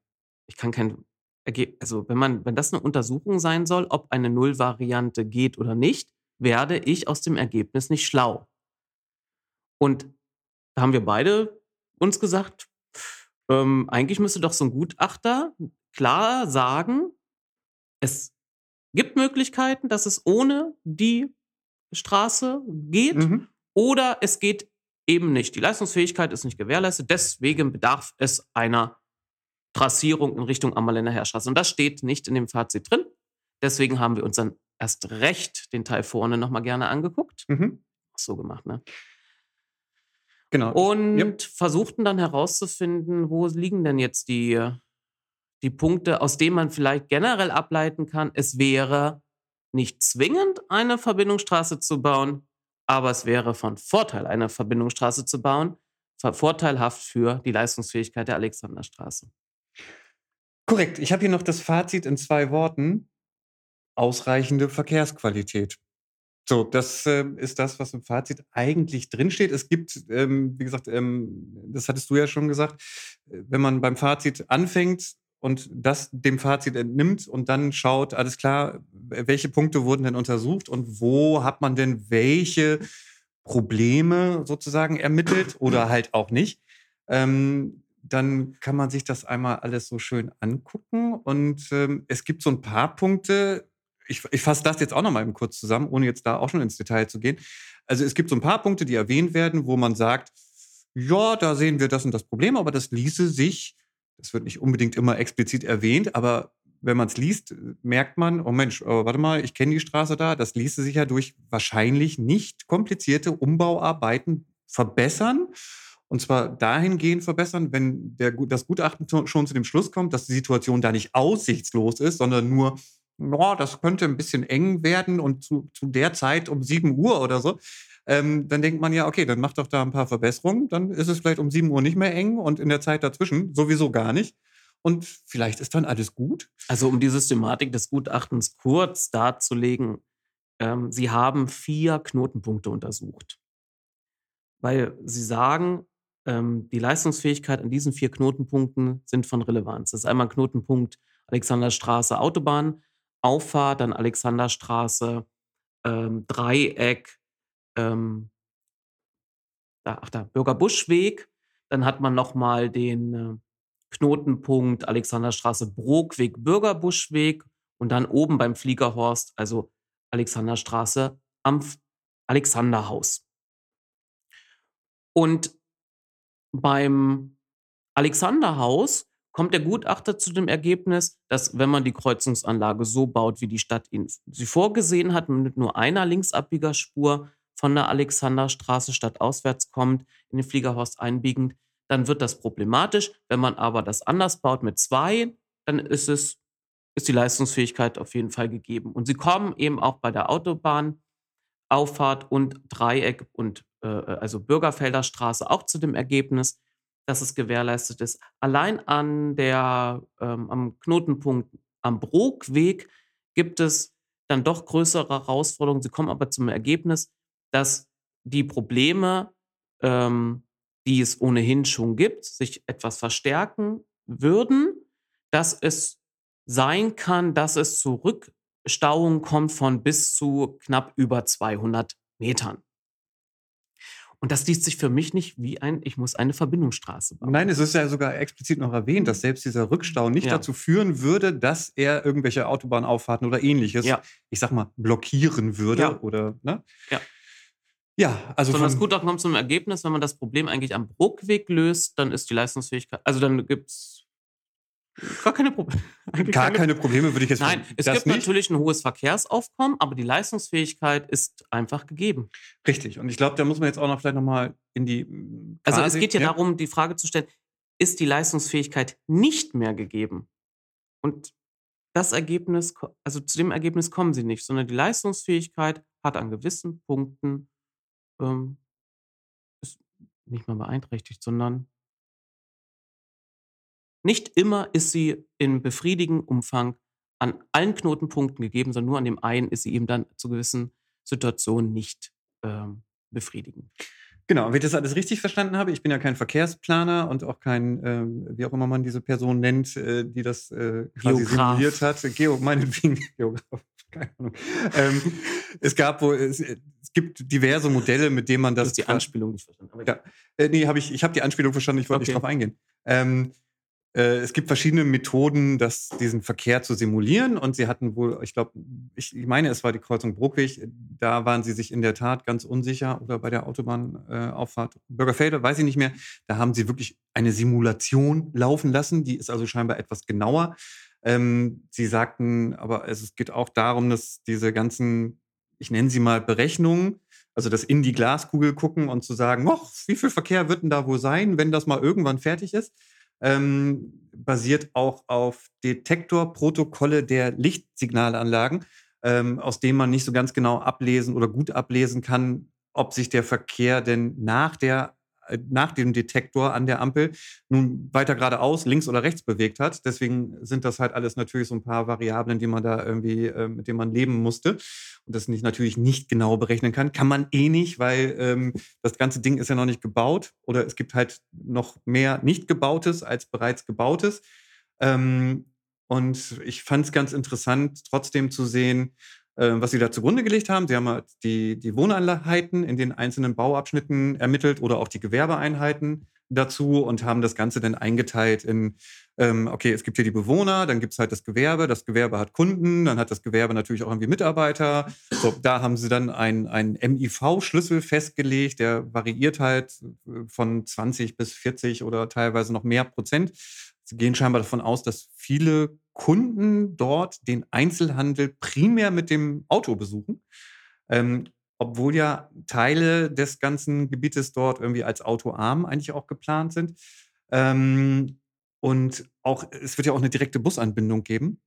ich kann kein Ergebnis, also wenn man, wenn das eine Untersuchung sein soll, ob eine Nullvariante geht oder nicht, werde ich aus dem Ergebnis nicht schlau. Und da haben wir beide uns gesagt, ähm, eigentlich müsste doch so ein Gutachter klar sagen, es gibt Möglichkeiten, dass es ohne die Straße geht mhm. oder es geht eben nicht. Die Leistungsfähigkeit ist nicht gewährleistet, deswegen bedarf es einer Trassierung in Richtung Ammerländer Heerstraße. Und das steht nicht in dem Fazit drin. Deswegen haben wir uns dann erst recht den Teil vorne nochmal gerne angeguckt. Mhm. So gemacht, ne? Genau. Und ja. versuchten dann herauszufinden, wo liegen denn jetzt die, die Punkte, aus denen man vielleicht generell ableiten kann, es wäre nicht zwingend eine Verbindungsstraße zu bauen, aber es wäre von Vorteil, eine Verbindungsstraße zu bauen, vorteilhaft für die Leistungsfähigkeit der Alexanderstraße.
Korrekt. Ich habe hier noch das Fazit in zwei Worten. Ausreichende Verkehrsqualität. So, das äh, ist das, was im Fazit eigentlich drinsteht. Es gibt, ähm, wie gesagt, ähm, das hattest du ja schon gesagt, äh, wenn man beim Fazit anfängt und das dem Fazit entnimmt und dann schaut, alles klar, welche Punkte wurden denn untersucht und wo hat man denn welche Probleme sozusagen ermittelt oder halt auch nicht, ähm, dann kann man sich das einmal alles so schön angucken. Und ähm, es gibt so ein paar Punkte, ich, ich fasse das jetzt auch noch mal kurz zusammen, ohne jetzt da auch schon ins Detail zu gehen. Also es gibt so ein paar Punkte, die erwähnt werden, wo man sagt, ja, da sehen wir das und das Problem, aber das ließe sich, das wird nicht unbedingt immer explizit erwähnt, aber wenn man es liest, merkt man, oh Mensch, oh, warte mal, ich kenne die Straße da, das ließe sich ja durch wahrscheinlich nicht komplizierte Umbauarbeiten verbessern. Und zwar dahingehend verbessern, wenn der, das Gutachten schon zu dem Schluss kommt, dass die Situation da nicht aussichtslos ist, sondern nur ja, das könnte ein bisschen eng werden und zu, zu der Zeit um 7 Uhr oder so, ähm, dann denkt man ja, okay, dann macht doch da ein paar Verbesserungen, dann ist es vielleicht um 7 Uhr nicht mehr eng und in der Zeit dazwischen sowieso gar nicht. Und vielleicht ist dann alles gut.
Also um die Systematik des Gutachtens kurz darzulegen, ähm, Sie haben vier Knotenpunkte untersucht. Weil Sie sagen, ähm, die Leistungsfähigkeit an diesen vier Knotenpunkten sind von Relevanz. Das ist einmal Knotenpunkt Alexanderstraße Autobahn, Auffahrt, dann Alexanderstraße, ähm, Dreieck, ähm, da, ach da, Bürgerbuschweg. Dann hat man nochmal den äh, Knotenpunkt Alexanderstraße, Brogweg, Bürgerbuschweg und dann oben beim Fliegerhorst, also Alexanderstraße am Alexanderhaus. Und beim Alexanderhaus kommt der Gutachter zu dem Ergebnis, dass wenn man die Kreuzungsanlage so baut, wie die Stadt ihn sie vorgesehen hat, mit nur einer Linksabbiegerspur von der Alexanderstraße stadtauswärts kommt, in den Fliegerhorst einbiegend, dann wird das problematisch. Wenn man aber das anders baut mit zwei, dann ist es ist die Leistungsfähigkeit auf jeden Fall gegeben. Und sie kommen eben auch bei der Autobahn, Auffahrt und Dreieck und äh, also Bürgerfelder auch zu dem Ergebnis, dass es gewährleistet ist. Allein an der, ähm, am Knotenpunkt am Brogweg gibt es dann doch größere Herausforderungen. Sie kommen aber zum Ergebnis, dass die Probleme, ähm, die es ohnehin schon gibt, sich etwas verstärken würden, dass es sein kann, dass es zu Rückstauungen kommt von bis zu knapp über 200 Metern. Und das liest sich für mich nicht wie ein, ich muss eine Verbindungsstraße bauen.
Nein, es ist ja sogar explizit noch erwähnt, dass selbst dieser Rückstau nicht
Ja.
dazu führen würde, dass er irgendwelche Autobahnauffahrten oder ähnliches,
Ja.
ich sag mal, blockieren würde
Ja.
oder, ne?
Ja.
Ja, also
Sondern das
von-
Gutachten kommt zum Ergebnis, wenn man das Problem eigentlich am Bruckweg löst, dann ist die Leistungsfähigkeit, also dann gibt es gar keine Probleme.
gar keine Probleme würde ich jetzt
Nein, es
das
gibt
nicht.
natürlich ein hohes Verkehrsaufkommen, aber die Leistungsfähigkeit ist einfach gegeben.
Richtig. Und ich glaube, da muss man jetzt auch noch vielleicht nochmal in die. mm,
Also
quasi-
es geht ja, darum, die Frage zu stellen, ist die Leistungsfähigkeit nicht mehr gegeben? Und das Ergebnis, also zu dem Ergebnis kommen sie nicht, sondern die Leistungsfähigkeit hat an gewissen Punkten ähm, ist nicht mal beeinträchtigt, sondern nicht immer ist sie in befriedigendem Umfang an allen Knotenpunkten gegeben, sondern nur an dem einen ist sie eben dann zu gewissen Situationen nicht ähm, befriedigend.
Genau, wenn ich das alles richtig verstanden habe, ich bin ja kein Verkehrsplaner und auch kein, ähm, wie auch immer man diese Person nennt, äh, die das äh, quasi
Geograf.
simuliert hat. Geo, meinetwegen Geograf, keine Ahnung. Ähm, es gab wohl, es, es gibt diverse Modelle, mit denen man
Das
das.
ist die Anspielung nicht verstanden. Aber
Ja. Äh, nee, habe ich, ich habe die Anspielung verstanden, ich wollte
Okay.
nicht drauf eingehen. Ähm, äh, es gibt verschiedene Methoden, das, diesen Verkehr zu simulieren. Und sie hatten wohl, ich glaube, ich, meine, es war die Kreuzung Bruckweg, da waren sie sich in der Tat ganz unsicher oder bei der Autobahnauffahrt äh, Auffahrt Bürgerfelde, weiß ich nicht mehr. Da haben sie wirklich eine Simulation laufen lassen, die ist also scheinbar etwas genauer. Ähm, sie sagten, aber es geht auch darum, dass diese ganzen, ich nenne sie mal Berechnungen, also das in die Glaskugel gucken und zu sagen, wie viel Verkehr wird denn da wohl sein, wenn das mal irgendwann fertig ist, ähm, basiert auch auf Detektorprotokolle der Lichtsignalanlagen, ähm, aus denen man nicht so ganz genau ablesen oder gut ablesen kann, ob sich der Verkehr denn nach der nach dem Detektor an der Ampel nun weiter geradeaus, links oder rechts bewegt hat. Deswegen sind das halt alles natürlich so ein paar Variablen, die man da irgendwie, äh, mit denen man leben musste und das nicht natürlich nicht genau berechnen kann. Kann man eh nicht, weil ähm, das ganze Ding ist ja noch nicht gebaut oder es gibt halt noch mehr nicht gebautes als bereits gebautes. Ähm, und ich fand es ganz interessant, trotzdem zu sehen, äh, was sie da zugrunde gelegt haben. Sie haben halt die, die Wohneinheiten in den einzelnen Bauabschnitten ermittelt oder auch die Gewerbeeinheiten dazu und haben das Ganze dann eingeteilt in, ähm, okay, es gibt hier die Bewohner, dann gibt es halt das Gewerbe, das Gewerbe hat Kunden, dann hat das Gewerbe natürlich auch irgendwie Mitarbeiter. So, da haben sie dann einen, einen MIV-Schlüssel festgelegt, der variiert halt äh, von 20 bis 40 oder teilweise noch mehr Prozent. Gehen scheinbar davon aus, dass viele Kunden dort den Einzelhandel primär mit dem Auto besuchen. Ähm, obwohl ja Teile des ganzen Gebietes dort irgendwie als autoarm eigentlich auch geplant sind. Ähm, und auch, es wird ja auch eine direkte Busanbindung geben.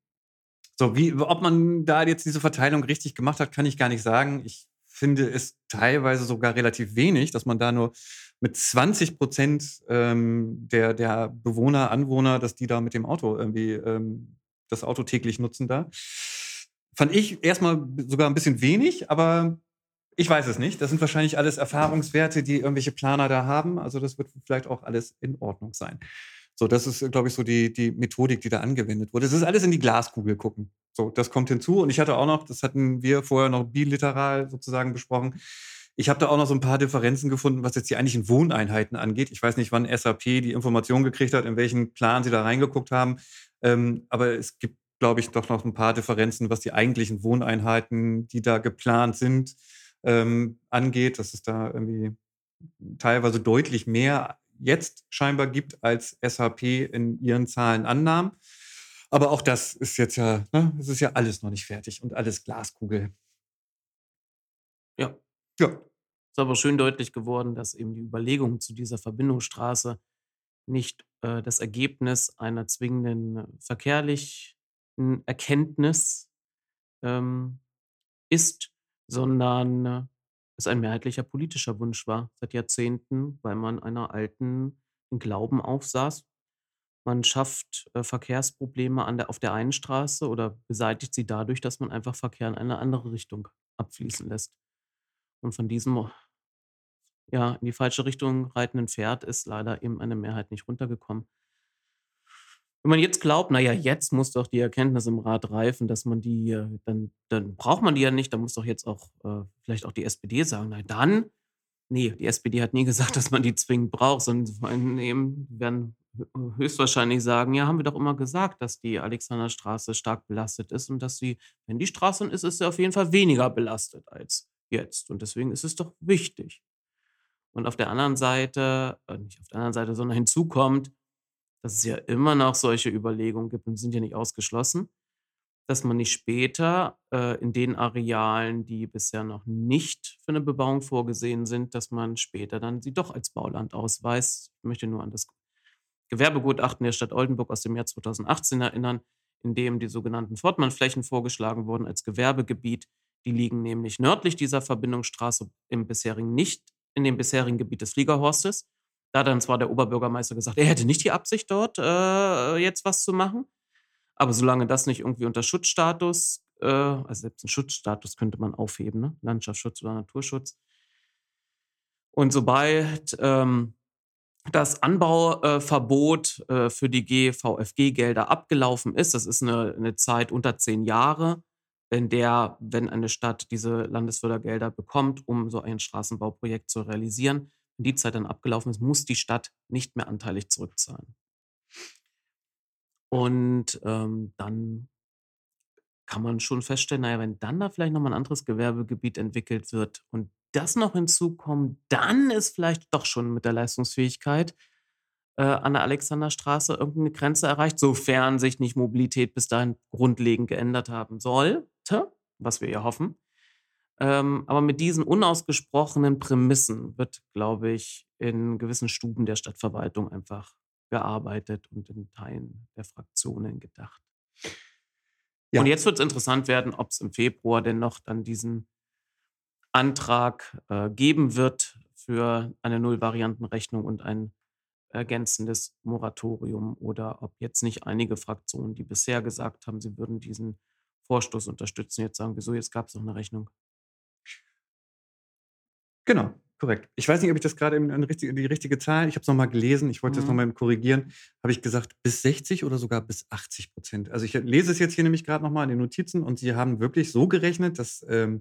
So, wie, ob man da jetzt diese Verteilung richtig gemacht hat, kann ich gar nicht sagen. Ich finde es teilweise sogar relativ wenig, dass man da nur mit 20 Prozent ähm, der, der Bewohner, Anwohner, dass die da mit dem Auto irgendwie ähm, das Auto täglich nutzen da. Fand ich erstmal sogar ein bisschen wenig, aber ich weiß es nicht. Das sind wahrscheinlich alles Erfahrungswerte, die irgendwelche Planer da haben. Also das wird vielleicht auch alles in Ordnung sein. So, das ist, glaube ich, so die, die Methodik, die da angewendet wurde. Es ist alles in die Glaskugel gucken. So, das kommt hinzu. Und ich hatte auch noch, das hatten wir vorher noch biliteral sozusagen besprochen. Ich habe da auch noch so ein paar Differenzen gefunden, was jetzt die eigentlichen Wohneinheiten angeht. Ich weiß nicht, wann SAP die Information gekriegt hat, in welchen Plan sie da reingeguckt haben. Ähm, aber es gibt, glaube ich, doch noch ein paar Differenzen, was die eigentlichen Wohneinheiten, die da geplant sind, ähm, angeht. Dass es da irgendwie teilweise deutlich mehr jetzt scheinbar gibt, als SAP in ihren Zahlen annahm. Aber auch das ist jetzt ja, ne, es ist ja alles noch nicht fertig und alles Glaskugel.
Ja.
Ja.
Ist aber schön deutlich geworden, dass eben die Überlegung zu dieser Verbindungsstraße nicht äh, das Ergebnis einer zwingenden äh, verkehrlichen Erkenntnis ähm, ist, sondern äh, es ein mehrheitlicher politischer Wunsch war seit Jahrzehnten, weil man einer alten Glauben aufsaß. Man schafft äh, Verkehrsprobleme an der, auf der einen Straße oder beseitigt sie dadurch, dass man einfach Verkehr in eine andere Richtung abfließen lässt. Und von diesem ja, in die falsche Richtung reitenden Pferd ist leider eben eine Mehrheit nicht runtergekommen. Wenn man jetzt glaubt, naja, jetzt muss doch die Erkenntnis im Rat reifen, dass man die, äh, dann, dann braucht man die ja nicht, dann muss doch jetzt auch äh, vielleicht auch die SPD sagen, na dann Nee, die SPD hat nie gesagt, dass man die zwingend braucht, sondern eben werden höchstwahrscheinlich sagen, ja, haben wir doch immer gesagt, dass die Alexanderstraße stark belastet ist und dass sie, wenn die Straße ist, ist sie auf jeden Fall weniger belastet als jetzt. Und deswegen ist es doch wichtig. Und auf der anderen Seite, äh, nicht auf der anderen Seite, sondern hinzu kommt, dass es ja immer noch solche Überlegungen gibt und sind ja nicht ausgeschlossen, dass man nicht später äh, in den Arealen, die bisher noch nicht für eine Bebauung vorgesehen sind, dass man später dann sie doch als Bauland ausweist. Ich möchte nur an das Gewerbegutachten der Stadt Oldenburg aus dem Jahr 2018 erinnern, in dem die sogenannten Fortmann-Flächen vorgeschlagen wurden als Gewerbegebiet. Die liegen nämlich nördlich dieser Verbindungsstraße im bisherigen nicht in dem bisherigen Gebiet des Fliegerhorstes. Da hat dann zwar der Oberbürgermeister gesagt, er hätte nicht die Absicht, dort äh, jetzt was zu machen. Aber solange das nicht irgendwie unter Schutzstatus, äh, also selbst einen Schutzstatus könnte man aufheben, ne? Landschaftsschutz oder Naturschutz. Und sobald ähm, das Anbauverbot äh, für die GVFG-Gelder abgelaufen ist, das ist eine, eine Zeit unter zehn Jahre, in der, wenn eine Stadt diese Landesfördergelder bekommt, um so ein Straßenbauprojekt zu realisieren, wenn die Zeit dann abgelaufen ist, muss die Stadt nicht mehr anteilig zurückzahlen. Und ähm, dann kann man schon feststellen, naja, wenn dann da vielleicht nochmal ein anderes Gewerbegebiet entwickelt wird und das noch hinzukommt, dann ist vielleicht doch schon mit der Leistungsfähigkeit äh, an der Alexanderstraße irgendeine Grenze erreicht, sofern sich nicht Mobilität bis dahin grundlegend geändert haben sollte, was wir ja hoffen. Ähm, aber mit diesen unausgesprochenen Prämissen wird, glaube ich, in gewissen Stuben der Stadtverwaltung einfach gearbeitet und in Teilen der Fraktionen gedacht. Ja. Und jetzt wird es interessant werden, ob es im Februar denn noch dann diesen Antrag äh, geben wird für eine Nullvariantenrechnung und ein ergänzendes Moratorium oder ob jetzt nicht einige Fraktionen, die bisher gesagt haben, sie würden diesen Vorstoß unterstützen, jetzt sagen, wieso, jetzt gab es noch eine Rechnung.
Genau. Korrekt. Ich weiß nicht, ob ich das gerade in, in die richtige Zahl, ich habe es nochmal gelesen, ich wollte mhm. das nochmal korrigieren, habe ich gesagt, bis 60 oder sogar bis 80 Prozent. Also ich lese es jetzt hier nämlich gerade nochmal in den Notizen und sie haben wirklich so gerechnet, dass ähm,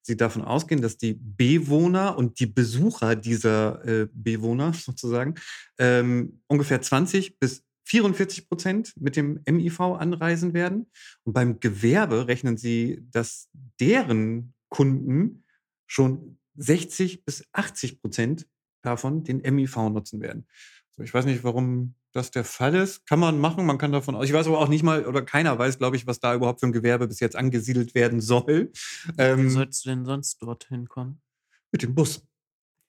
sie davon ausgehen, dass die Bewohner und die Besucher dieser äh, Bewohner sozusagen ähm, ungefähr 20 bis 44 Prozent mit dem MIV anreisen werden. Und beim Gewerbe rechnen sie, dass deren Kunden schon 60 bis 80 Prozent davon den MIV nutzen werden. So, ich weiß nicht, warum das der Fall ist. Kann man machen, man kann davon aus. Ich weiß aber auch nicht mal, oder keiner weiß, glaube ich, was da überhaupt für ein Gewerbe bis jetzt angesiedelt werden soll.
Ähm, wie sollst du denn sonst dorthin kommen?
Mit dem Bus.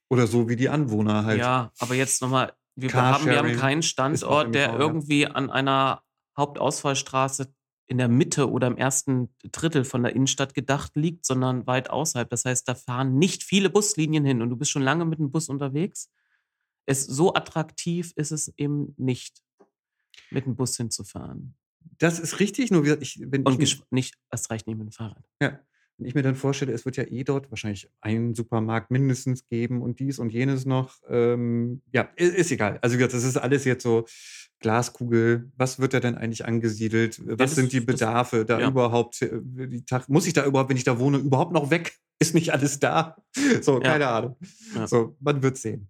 Oder so wie die Anwohner halt.
Ja, aber jetzt nochmal, wir haben, wir haben keinen Standort, der irgendwie an einer Hauptausfallstraße in der Mitte oder im ersten Drittel von der Innenstadt gedacht liegt, sondern weit außerhalb. Das heißt, da fahren nicht viele Buslinien hin und du bist schon lange mit dem Bus unterwegs. Es so attraktiv ist es eben nicht, mit dem Bus hinzufahren.
Das ist richtig, nur ich,
wenn und ich nicht, es reicht nicht mit dem Fahrrad.
Ja, wenn ich mir dann vorstelle, es wird ja eh dort wahrscheinlich einen Supermarkt mindestens geben und dies und jenes noch. Ähm, ja, ist, ist egal. Also das ist alles jetzt so Glaskugel, was wird da denn eigentlich angesiedelt? Was das, sind die Bedarfe das, da ja. überhaupt? Äh, muss ich da überhaupt, wenn ich da wohne, überhaupt noch weg? Ist nicht alles da? So, ja. keine Ahnung. Ja. So, man wird sehen.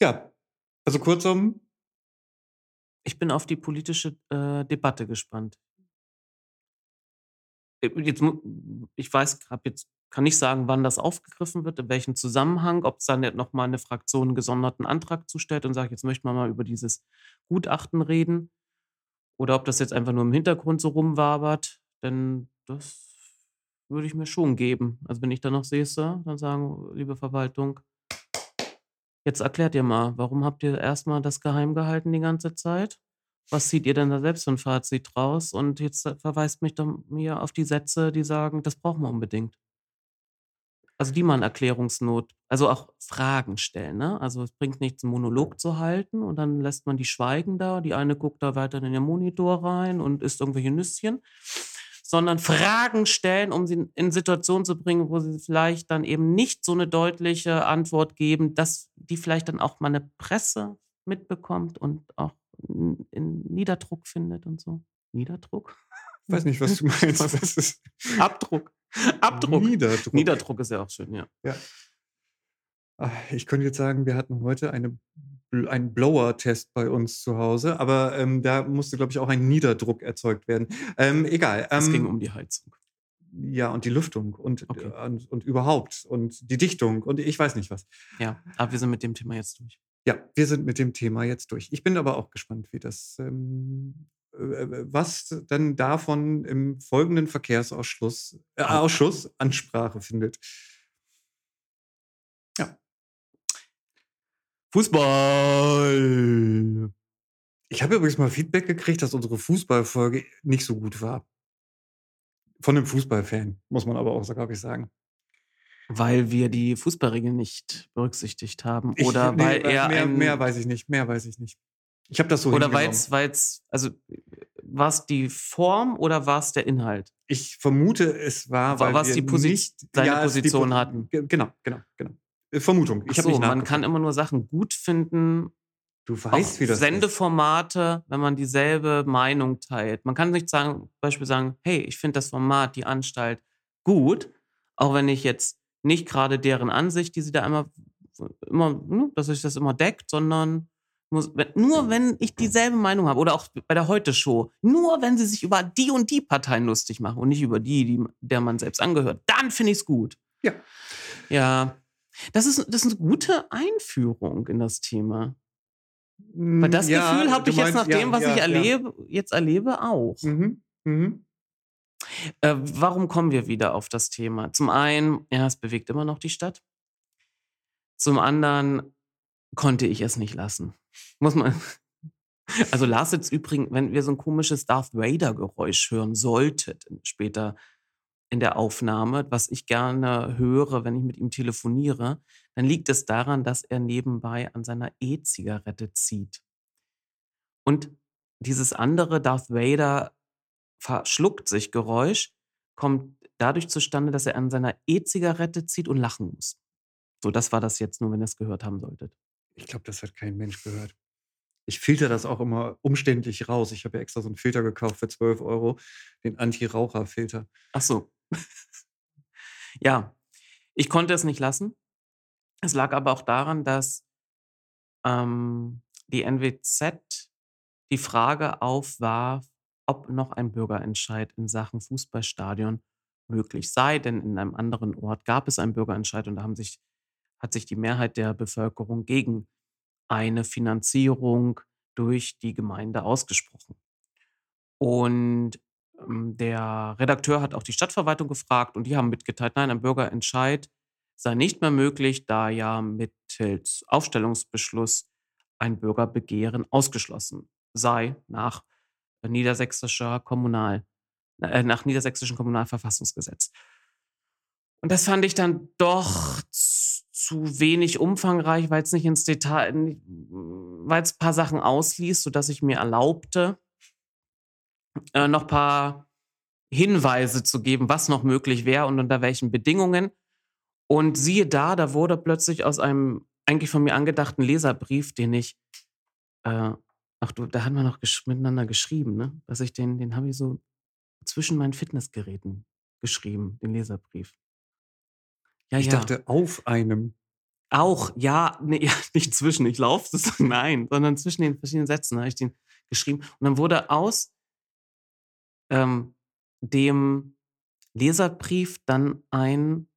Ja, also kurzum.
Ich bin auf die politische äh, Debatte gespannt. Jetzt, ich weiß, jetzt kann nicht sagen, wann das aufgegriffen wird, in welchem Zusammenhang, ob es dann nochmal eine Fraktion einen gesonderten Antrag zustellt und sagt, jetzt möchten wir mal über dieses Gutachten reden. Oder ob das jetzt einfach nur im Hintergrund so rumwabert. Denn das würde ich mir schon geben. Also wenn ich da noch sehe, dann sagen, liebe Verwaltung, jetzt erklärt ihr mal, warum habt ihr erstmal das geheim gehalten die ganze Zeit? Was zieht ihr denn da selbst für ein Fazit raus? Und jetzt verweist mich dann mir auf die Sätze, die sagen, das brauchen wir unbedingt. Also die mal Erklärungsnot, also auch Fragen stellen. Ne? Also es bringt nichts, einen Monolog zu halten und dann lässt man die schweigen da. Die eine guckt da weiter in den Monitor rein und isst irgendwelche Nüsschen. Sondern Fragen stellen, um sie in Situationen zu bringen, wo sie vielleicht dann eben nicht so eine deutliche Antwort geben, dass die vielleicht dann auch mal eine Presse mitbekommt und auch in Niederdruck findet und so. Niederdruck?
Ich weiß nicht, was du meinst.
Was ist Abdruck. Abdruck. Niederdruck. Niederdruck ist ja auch schön, ja. ja.
Ah, ich könnte jetzt sagen, wir hatten heute eine, einen Blower-Test bei uns zu Hause, aber ähm, da musste, glaube ich, auch ein Niederdruck erzeugt werden. Ähm, egal.
es ging
Ähm,
um die Heizung.
ja, und die Lüftung und,
Okay.
äh, und, und überhaupt und die Dichtung und ich weiß nicht was.
Ja, aber wir sind mit dem Thema jetzt durch.
Ja, wir sind mit dem Thema jetzt durch. Ich bin aber auch gespannt, wie das, ähm, äh, äh, was dann davon im folgenden Verkehrsausschuss äh,
Au-
Ausschuss Ansprache findet. Ja.
Fußball!
Ich habe übrigens mal Feedback gekriegt, dass unsere Fußballfolge nicht so gut war. Von einem Fußballfan, muss man aber auch, glaube ich, sagen.
Weil wir die Fußballregeln nicht berücksichtigt haben.
Ich-
Oder
nee,
weil er
mehr,
ein,
mehr weiß ich nicht, mehr weiß ich nicht. Ich habe das so
Oder weil es, weil es, also war es die Form oder war es der Inhalt?
Ich vermute, es war,
Wa-
weil
was
wir
die Posi-
nicht
seine
ist die
Position
Po-
hatten.
Ge- Genau, genau, genau. Äh, Vermutung. Ich
so,
nicht
man kann immer nur Sachen gut finden.
Du weißt, wie das ist.
Sendeformate, wenn man dieselbe Meinung teilt. Man kann nicht sagen, zum Beispiel sagen, hey, ich finde das Format, die Anstalt gut, auch wenn ich jetzt nicht gerade deren Ansicht, die sie da immer, immer, ne, dass sich das immer deckt, sondern muss, nur wenn ich dieselbe Meinung habe oder auch bei der Heute-Show, nur wenn sie sich über die und die Parteien lustig machen und nicht über die, die der man selbst angehört, dann finde ich es gut.
Ja.
Ja. Das ist, das ist eine gute Einführung in das Thema. Weil das
Mm, Ja,
Gefühl habe ich jetzt nach
meinst- ja,
dem, was
ja,
ich erlebe, jetzt erlebe, auch.
Mhm. Mhm.
Äh, warum kommen wir wieder auf das Thema? Zum einen, ja, es bewegt immer noch die Stadt. Zum anderen konnte ich es nicht lassen. Muss man. Also Lars jetzt übrigens, wenn wir so ein komisches Darth Vader-Geräusch hören solltet, später in der Aufnahme, was ich gerne höre, wenn ich mit ihm telefoniere, dann liegt es daran, dass er nebenbei an seiner E-Zigarette zieht. Und dieses andere Darth Vader verschluckt sich Geräusch kommt dadurch zustande, dass er an seiner E-Zigarette zieht und lachen muss. So, das war das jetzt nur, wenn ihr es gehört haben solltet.
Ich glaube, das hat kein Mensch gehört. Ich filter das auch immer umständlich raus. Ich habe ja extra so einen Filter gekauft für 12 Euro, den Anti-Raucher-Filter.
Ach so. ja, ich konnte es nicht lassen. Es lag aber auch daran, dass ähm, die NWZ die Frage aufwarf, ob noch ein Bürgerentscheid in Sachen Fußballstadion möglich sei. Denn in einem anderen Ort gab es einen Bürgerentscheid und da haben sich, hat sich die Mehrheit der Bevölkerung gegen eine Finanzierung durch die Gemeinde ausgesprochen. Und ähm, der Redakteur hat auch die Stadtverwaltung gefragt und die haben mitgeteilt, nein, ein Bürgerentscheid sei nicht mehr möglich, da ja mittels Aufstellungsbeschluss ein Bürgerbegehren ausgeschlossen sei nach niedersächsischer Kommunal, äh, nach niedersächsischem Kommunalverfassungsgesetz. Und das fand ich dann doch zu wenig umfangreich, weil es nicht ins Detail, weil es ein paar Sachen ausließ, sodass ich mir erlaubte, äh, noch ein paar Hinweise zu geben, was noch möglich wäre und unter welchen Bedingungen. Und siehe da, da wurde plötzlich aus einem eigentlich von mir angedachten Leserbrief, den ich, äh, ach du, da haben wir noch gesch miteinander geschrieben, ne? Dass ich den, den habe ich so zwischen meinen Fitnessgeräten geschrieben, den Leserbrief. Ja,
Ich
ja.
dachte, auf einem.
Auch, ja, nee, ja, nicht zwischen, ich laufe nein, sondern zwischen den verschiedenen Sätzen habe ich den geschrieben. Und dann wurde aus ähm, dem Leserbrief dann ein,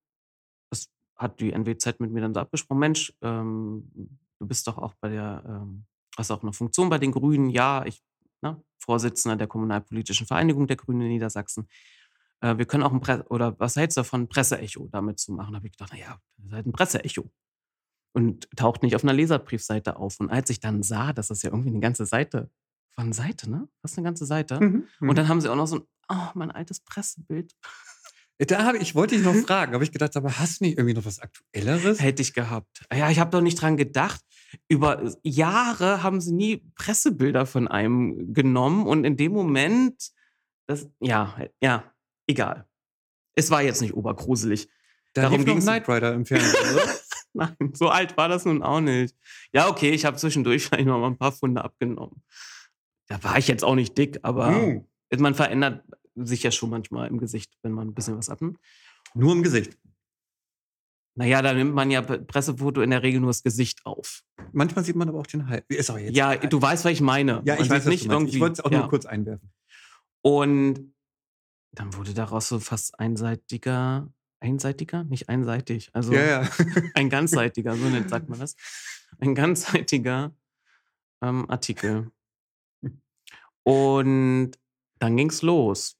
das hat die NWZ mit mir dann so abgesprochen, Mensch, ähm, du bist doch auch bei der, ähm, hast auch eine Funktion bei den Grünen, ja, ich, ne, Vorsitzender der Kommunalpolitischen Vereinigung der Grünen in Niedersachsen. Äh, wir können auch ein Presse, oder was hältst du davon, Presseecho damit zu machen? Da habe ich gedacht, naja, das ist halt ein Presseecho und taucht nicht auf einer Leserbriefseite auf. Und als ich dann sah, dass das ja irgendwie eine ganze Seite, war eine Seite, ne? Das ist eine ganze Seite.
Mhm.
Und dann haben sie auch noch so ein, oh, mein altes Pressebild.
Da habe ich, wollte ich noch fragen, habe ich gedacht, aber hast du nicht irgendwie noch was Aktuelleres?
Hätte ich gehabt. Ja, ich habe doch nicht dran gedacht. Über Jahre haben sie nie Pressebilder von einem genommen und in dem Moment, das, ja, ja, egal. Es war jetzt nicht obergruselig.
Da
darum ging's-
Knight Rider im Fernsehen, oder?
Nein, so alt war das nun auch nicht. Ja, okay, ich habe zwischendurch vielleicht noch mal ein paar Funde abgenommen. Da war ich jetzt auch nicht dick, aber
Hm.
man verändert sich ja schon manchmal im Gesicht, wenn man ein bisschen was abnimmt.
Nur im Gesicht.
Naja, da nimmt man ja Pressefoto in der Regel nur das Gesicht auf.
Manchmal sieht man aber auch den Hals.
Ist auch jetzt ja, du weißt, was ich meine.
Ja, ich man weiß nicht irgendwie. Ich wollte es auch ja. nur kurz einwerfen.
Und dann wurde daraus so fast einseitiger, einseitiger, nicht einseitig, also
ja, ja.
ein ganzseitiger, so nennt sagt man das, ein ganzseitiger ähm, Artikel. Und dann ging's los.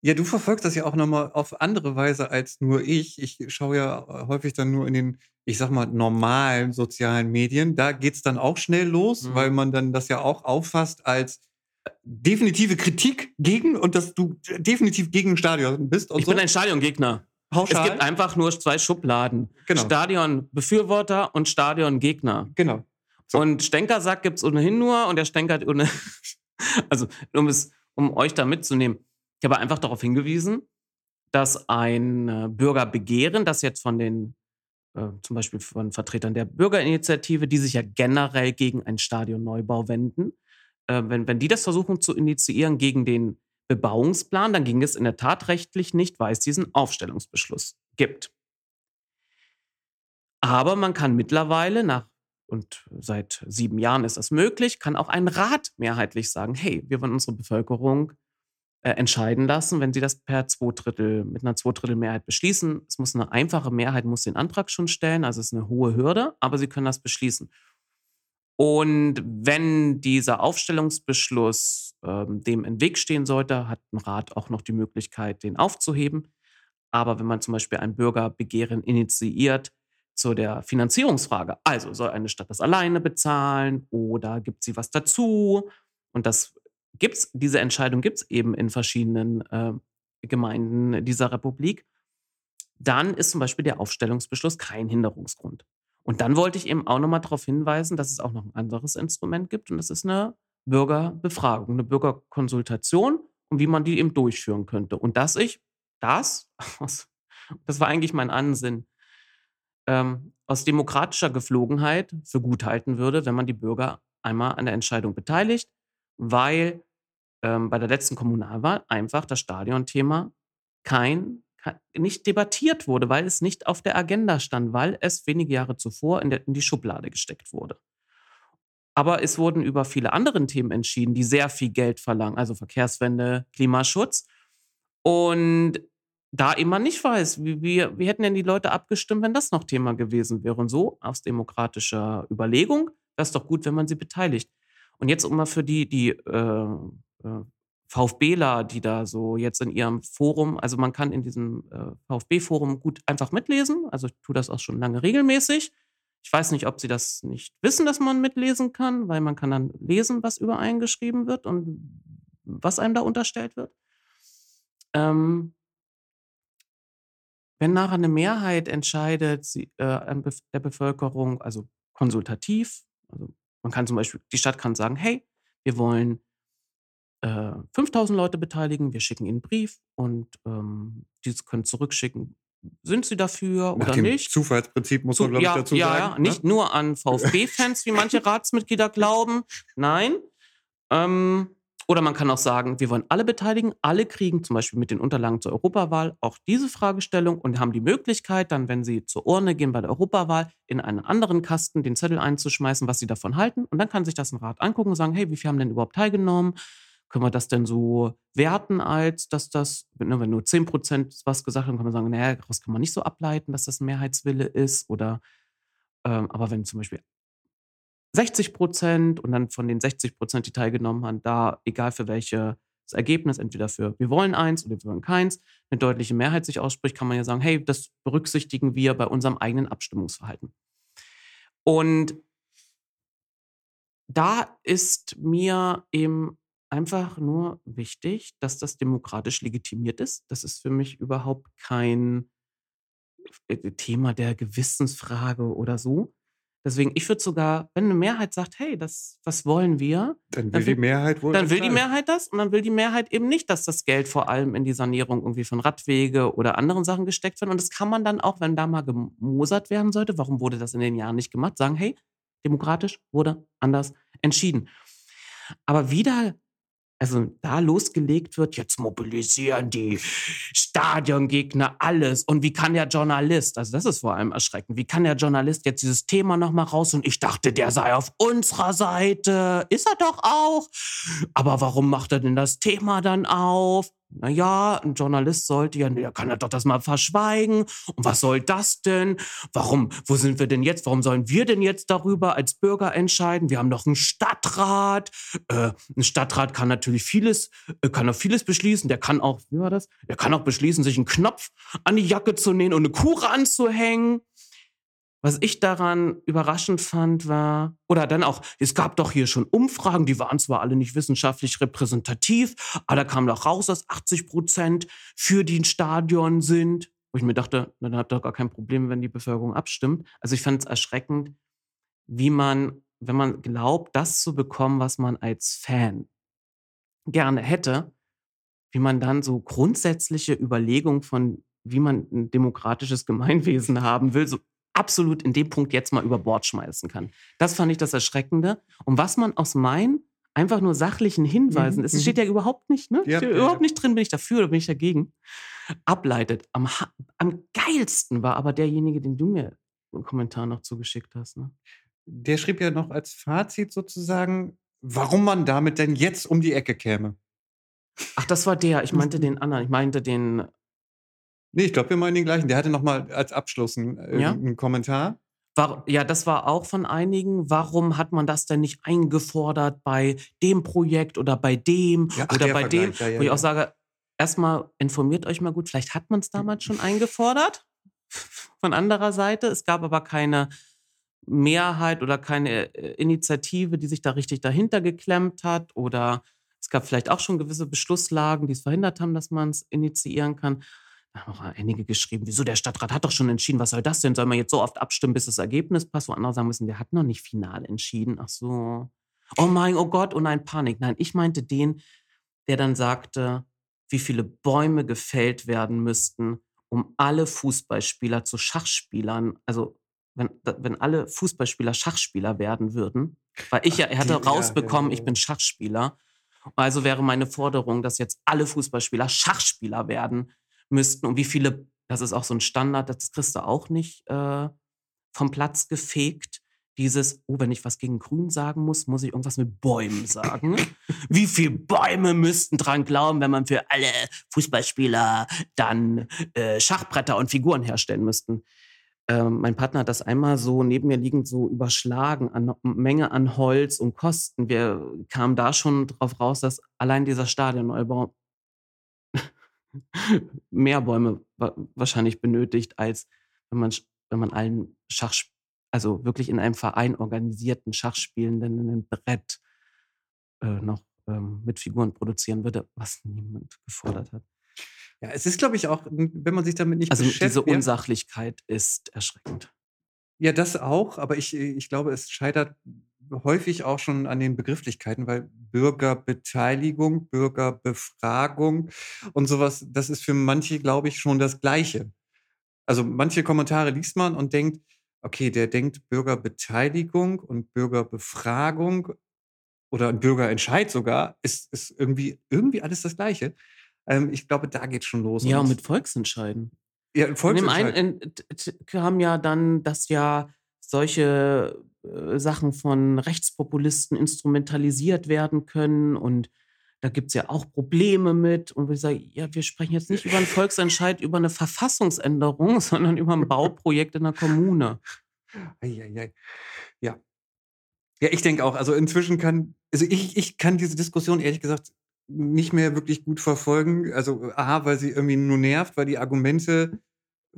Ja, du verfolgst das ja auch nochmal auf andere Weise als nur ich. Ich schaue ja äh, häufig dann nur in den, ich sag mal, normalen sozialen Medien. Da geht's dann auch schnell los, mhm. weil man dann das ja auch auffasst als äh, definitive Kritik gegen und dass du definitiv gegen ein Stadion bist.
ich so. bin ein Stadiongegner. Pauschal. Es gibt einfach nur zwei Schubladen.
Genau.
Stadionbefürworter und Stadiongegner.
Genau.
So. Und Stenker es ohnehin nur und der Stenker hat ohne. also, um es, um euch da mitzunehmen ich habe einfach darauf hingewiesen, dass ein äh, Bürgerbegehren, das jetzt von den, äh, zum Beispiel von Vertretern der Bürgerinitiative, die sich ja generell gegen einen Stadionneubau wenden, äh, wenn, wenn die das versuchen zu initiieren gegen den Bebauungsplan, dann ging es in der Tat rechtlich nicht, weil es diesen Aufstellungsbeschluss gibt. Aber man kann mittlerweile nach und seit sieben Jahren ist das möglich, kann auch ein Rat mehrheitlich sagen, hey, wir wollen unsere Bevölkerung äh, entscheiden lassen, wenn sie das per zwei mit einer Zweidrittelmehrheit beschließen. Es muss eine einfache Mehrheit, muss den Antrag schon stellen, also es ist eine hohe Hürde, aber sie können das beschließen. Und wenn dieser Aufstellungsbeschluss ähm, dem im Weg stehen sollte, hat ein Rat auch noch die Möglichkeit, den aufzuheben. Aber wenn man zum Beispiel ein Bürgerbegehren initiiert zu der Finanzierungsfrage, also soll eine Stadt das alleine bezahlen oder gibt sie was dazu? Und das gibt's, diese Entscheidung gibt es eben in verschiedenen äh, Gemeinden dieser Republik, dann ist zum Beispiel der Aufstellungsbeschluss kein Hinderungsgrund. Und dann wollte ich eben auch nochmal darauf hinweisen, dass es auch noch ein anderes Instrument gibt und das ist eine Bürgerbefragung, eine Bürgerkonsultation und wie man die eben durchführen könnte. Und dass ich das, das war eigentlich mein Ansinn, ähm, aus demokratischer Geflogenheit für gut halten würde, wenn man die Bürger einmal an der Entscheidung beteiligt, weil ähm, bei der letzten Kommunalwahl einfach das Stadionthema kein, kein, nicht debattiert wurde, weil es nicht auf der Agenda stand, weil es wenige Jahre zuvor in, der, in die Schublade gesteckt wurde. Aber es wurden über viele andere Themen entschieden, die sehr viel Geld verlangen, also Verkehrswende, Klimaschutz. Und da immer nicht weiß, wie, wie, wie hätten denn die Leute abgestimmt, wenn das noch Thema gewesen wäre. Und so aus demokratischer Überlegung wäre es doch gut, wenn man sie beteiligt. Und jetzt um mal für die, die äh, äh, VfBler, die da so jetzt in ihrem Forum, also man kann in diesem äh, VfB-Forum gut einfach mitlesen. Also ich tue das auch schon lange regelmäßig. Ich weiß nicht, ob sie das nicht wissen, dass man mitlesen kann, weil man kann dann lesen, was über einen geschrieben wird und was einem da unterstellt wird. Ähm, wenn nachher eine Mehrheit entscheidet, sie, äh, der Bevölkerung, also konsultativ, also man kann zum Beispiel, die Stadt kann sagen, hey, wir wollen äh, 5000 Leute beteiligen, wir schicken ihnen einen Brief und ähm, die können zurückschicken, sind sie dafür
Nach
oder
dem
nicht?
Zufallsprinzip muss man, glaube
ja,
ich, dazu
ja,
sagen.
Ja, ne? nicht nur an VfB-Fans, wie manche Ratsmitglieder glauben. Nein. Ähm, oder man kann auch sagen, wir wollen alle beteiligen, alle kriegen zum Beispiel mit den Unterlagen zur Europawahl auch diese Fragestellung und haben die Möglichkeit, dann, wenn sie zur Urne gehen bei der Europawahl, in einen anderen Kasten den Zettel einzuschmeißen, was sie davon halten. Und dann kann sich das ein Rat angucken und sagen, hey, wie viele haben denn überhaupt teilgenommen? Können wir das denn so werten, als dass das, wenn nur 10 Prozent was gesagt haben, kann man sagen, naja, daraus kann man nicht so ableiten, dass das ein Mehrheitswille ist. Oder ähm, aber wenn zum Beispiel 60 Prozent und dann von den 60 Prozent, die teilgenommen haben, da, egal für welches Ergebnis, entweder für wir wollen eins oder wir wollen keins, eine deutliche Mehrheit sich ausspricht, kann man ja sagen, hey, das berücksichtigen wir bei unserem eigenen Abstimmungsverhalten. Und da ist mir eben einfach nur wichtig, dass das demokratisch legitimiert ist. Das ist für mich überhaupt kein äh, Thema der Gewissensfrage oder so. Deswegen, ich würde sogar, wenn eine Mehrheit sagt, hey, das, was wollen wir?
Dann will, dann die Mehrheit wohl.
Dann will die Mehrheit das und dann will die Mehrheit eben nicht, dass das Geld vor allem in die Sanierung irgendwie von Radwege oder anderen Sachen gesteckt wird. Und das kann man dann auch, wenn da mal gemosert werden sollte, warum wurde das in den Jahren nicht gemacht, sagen, hey, demokratisch wurde anders entschieden. Aber wieder also da losgelegt wird, jetzt mobilisieren die Stadiongegner alles. Und wie kann der Journalist, also das ist vor allem erschreckend, wie kann der Journalist jetzt dieses Thema nochmal raus? Und ich dachte, der sei auf unserer Seite. Ist er doch auch. Aber warum macht er denn das Thema dann auf? Naja, ein Journalist sollte ja, der kann ja doch das mal verschweigen. Und was soll das denn? Warum, wo sind wir denn jetzt? Warum sollen wir denn jetzt darüber als Bürger entscheiden? Wir haben doch einen Stadtrat. Äh, ein Stadtrat kann natürlich vieles, äh, kann auch vieles beschließen. Der kann auch, wie war das? Der kann auch beschließen, sich einen Knopf an die Jacke zu nähen und eine Kuh anzuhängen. Was ich daran überraschend fand, war, oder dann auch, es gab doch hier schon Umfragen, die waren zwar alle nicht wissenschaftlich repräsentativ, aber da kam doch raus, dass 80 Prozent für die Stadion sind. Wo ich mir dachte, na, dann habt ihr doch gar kein Problem, wenn die Bevölkerung abstimmt. Also ich fand es erschreckend, wie man, wenn man glaubt, das zu bekommen, was man als Fan gerne hätte, wie man dann so grundsätzliche Überlegungen von, wie man ein demokratisches Gemeinwesen haben will, so absolut in dem Punkt jetzt mal über Bord schmeißen kann. Das fand ich das Erschreckende. Und was man aus meinen einfach nur sachlichen Hinweisen, mhm. es steht mhm. ja überhaupt nicht, ne? Steht ja, überhaupt ja. nicht drin, bin ich dafür oder bin ich dagegen, ableitet. Am, am geilsten war aber derjenige, den du mir einen Kommentar noch zugeschickt hast. Ne?
Der schrieb ja noch als Fazit sozusagen, warum man damit denn jetzt um die Ecke käme.
Ach, das war der. Ich meinte den anderen. Ich meinte den
Nee, ich glaube, wir meinen den gleichen. Der hatte noch mal als Abschluss einen, äh, ja? einen Kommentar.
War, ja, das war auch von einigen. Warum hat man das denn nicht eingefordert bei dem Projekt oder bei dem ja, ach, oder bei dem? Ja, ja, wo ich auch sage, erstmal informiert euch mal gut. Vielleicht hat man es damals schon eingefordert von anderer Seite. Es gab aber keine Mehrheit oder keine äh, Initiative, die sich da richtig dahinter geklemmt hat. Oder es gab vielleicht auch schon gewisse Beschlusslagen, die es verhindert haben, dass man es initiieren kann. Da haben auch einige geschrieben, wieso der Stadtrat hat doch schon entschieden, was soll das denn? Soll man jetzt so oft abstimmen, bis das Ergebnis passt? Wo andere sagen müssen, der hat noch nicht final entschieden. Ach so. Oh mein, oh Gott, oh nein, Panik. Nein, ich meinte den, der dann sagte, wie viele Bäume gefällt werden müssten, um alle Fußballspieler zu Schachspielern, also wenn, wenn alle Fußballspieler Schachspieler werden würden, weil ich ja, er hatte rausbekommen, ich bin Schachspieler. Also wäre meine Forderung, dass jetzt alle Fußballspieler Schachspieler werden müssten und wie viele, das ist auch so ein Standard, das kriegst du auch nicht äh, vom Platz gefegt. Dieses, oh, wenn ich was gegen Grün sagen muss, muss ich irgendwas mit Bäumen sagen. Wie viele Bäume müssten dran glauben, wenn man für alle Fußballspieler dann äh, Schachbretter und Figuren herstellen müssten? Ähm, mein Partner hat das einmal so neben mir liegend so überschlagen an Menge an Holz und Kosten. Wir kamen da schon drauf raus, dass allein dieser Stadionneubau mehr Bäume wahrscheinlich benötigt, als wenn man, wenn man allen Schach, also wirklich in einem Verein organisierten Schachspielenden ein Brett äh, noch ähm, mit Figuren produzieren würde, was niemand gefordert hat.
Ja, es ist, glaube ich, auch, wenn man sich damit nicht
also beschäftigt. Also diese Unsachlichkeit ist erschreckend.
Ja, das auch, aber ich, ich glaube, es scheitert häufig auch schon an den Begrifflichkeiten, weil Bürgerbeteiligung, Bürgerbefragung und sowas, das ist für manche, glaube ich, schon das Gleiche. Also manche Kommentare liest man und denkt, okay, der denkt Bürgerbeteiligung und Bürgerbefragung oder ein Bürgerentscheid sogar, ist, ist irgendwie, irgendwie alles das Gleiche. Ähm, ich glaube, da geht es schon los.
Ja, und mit Volksentscheiden. Ja, Volksentscheid. In dem einen kam ja dann das ja solche äh, Sachen von Rechtspopulisten instrumentalisiert werden können und da gibt es ja auch Probleme mit. Und wir sagen, ja, wir sprechen jetzt nicht über einen Volksentscheid, über eine Verfassungsänderung, sondern über ein Bauprojekt in der Kommune.
Ja. Ja, ich denke auch, also inzwischen kann, also ich, ich kann diese Diskussion ehrlich gesagt nicht mehr wirklich gut verfolgen. Also A, weil sie irgendwie nur nervt, weil die Argumente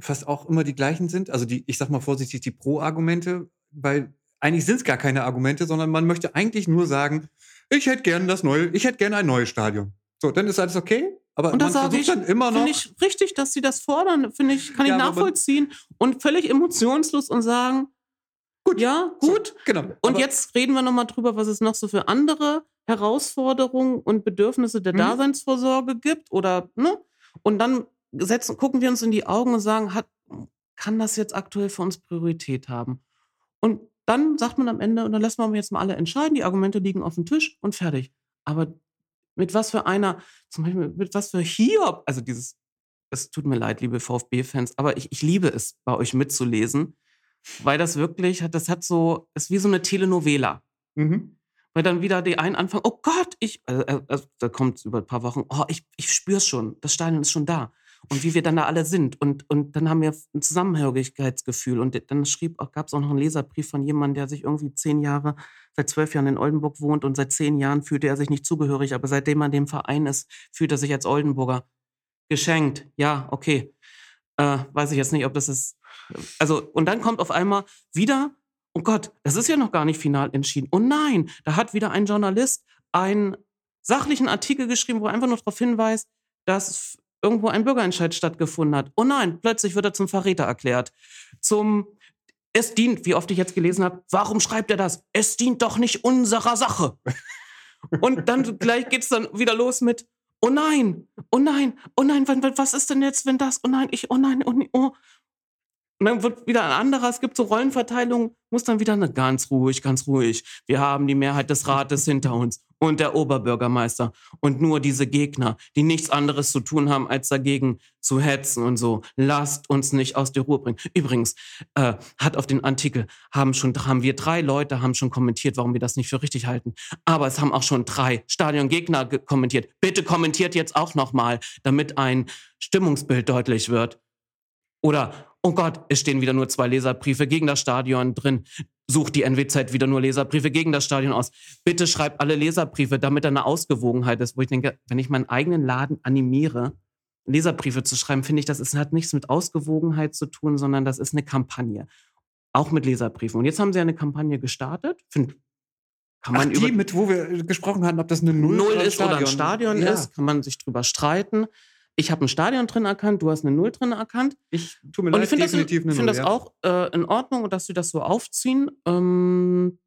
fast auch immer die gleichen sind. Also die, ich sag mal vorsichtig, die Pro-Argumente, weil eigentlich sind es gar keine Argumente, sondern man möchte eigentlich nur sagen, ich hätte gerne das neue, ich hätte gerne ein neues Stadion. So, dann ist alles okay. Aber
und das man versucht ich, dann immer noch. Finde ich richtig, dass sie das fordern. Finde ich, kann ich ja, nachvollziehen und völlig emotionslos und sagen, gut, ja, gut. So, genau. Und jetzt reden wir nochmal drüber, was es noch so für andere Herausforderungen und Bedürfnisse der mhm. Daseinsvorsorge gibt oder, ne? Und dann setzen, gucken wir uns in die Augen und sagen, hat, kann das jetzt aktuell für uns Priorität haben? Und dann sagt man am Ende, und dann lässt man jetzt mal alle entscheiden, die Argumente liegen auf dem Tisch und fertig. Aber mit was für einer, zum Beispiel mit was für Hiob, also dieses, es tut mir leid, liebe VfB-Fans, aber ich, ich liebe es, bei euch mitzulesen, weil das wirklich, das hat so, ist wie so eine Telenovela. Mhm. Weil dann wieder die einen anfangen, oh Gott, ich, also, also, da kommt über ein paar Wochen, oh, ich, ich spüre es schon, das Stadion ist schon da. Und wie wir dann da alle sind. Und, und dann haben wir ein Zusammenhörigkeitsgefühl. Und dann gab es auch noch einen Leserbrief von jemandem, der sich irgendwie zehn Jahre, seit zwölf Jahren in Oldenburg wohnt und seit zehn Jahren fühlte er sich nicht zugehörig. Aber seitdem er in dem Verein ist, fühlt er sich als Oldenburger geschenkt. Ja, okay. Äh, weiß ich jetzt nicht, ob das ist. Also, und dann kommt auf einmal wieder oh Gott, das ist ja noch gar nicht final entschieden. Oh nein, da hat wieder ein Journalist einen sachlichen Artikel geschrieben, wo er einfach nur darauf hinweist, dass irgendwo ein Bürgerentscheid stattgefunden hat. Oh nein, plötzlich wird er zum Verräter erklärt. Zum es dient, wie oft ich jetzt gelesen habe, warum schreibt er das? Es dient doch nicht unserer Sache. Und dann gleich geht es dann wieder los mit, oh nein, oh nein, oh nein, was ist denn jetzt, wenn das, oh nein, ich, oh nein, oh, oh. Und dann wird wieder ein anderer, es gibt so Rollenverteilungen, muss dann wieder eine ganz ruhig, ganz ruhig. Wir haben die Mehrheit des Rates hinter uns und der Oberbürgermeister und nur diese Gegner, die nichts anderes zu tun haben, als dagegen zu hetzen und so. Lasst uns nicht aus der Ruhe bringen. Übrigens, äh, hat auf den Artikel haben schon, haben wir drei Leute haben schon kommentiert, warum wir das nicht für richtig halten. Aber es haben auch schon drei Stadiongegner kommentiert. Bitte kommentiert jetzt auch nochmal, damit ein Stimmungsbild deutlich wird. Oder oh Gott, es stehen wieder nur zwei Leserbriefe gegen das Stadion drin. Sucht die NWZ wieder nur Leserbriefe gegen das Stadion aus. Bitte schreibt alle Leserbriefe, damit da eine Ausgewogenheit ist, wo ich denke, wenn ich meinen eigenen Laden animiere, Leserbriefe zu schreiben, finde ich, das ist, hat nichts mit Ausgewogenheit zu tun, sondern das ist eine Kampagne. Auch mit Leserbriefen. Und jetzt haben sie eine Kampagne gestartet. Find,
kann man Ach, die, mit wo wir gesprochen hatten, ob das eine Null,
Null ist oder ein Stadion ja. ist, kann man sich drüber streiten ich habe ein Stadion drin erkannt, du hast eine Null drin erkannt.
Ich tue mir leid, ich definitiv
das, Ich finde das ja. auch äh, in Ordnung, dass sie das so aufziehen. Ähm,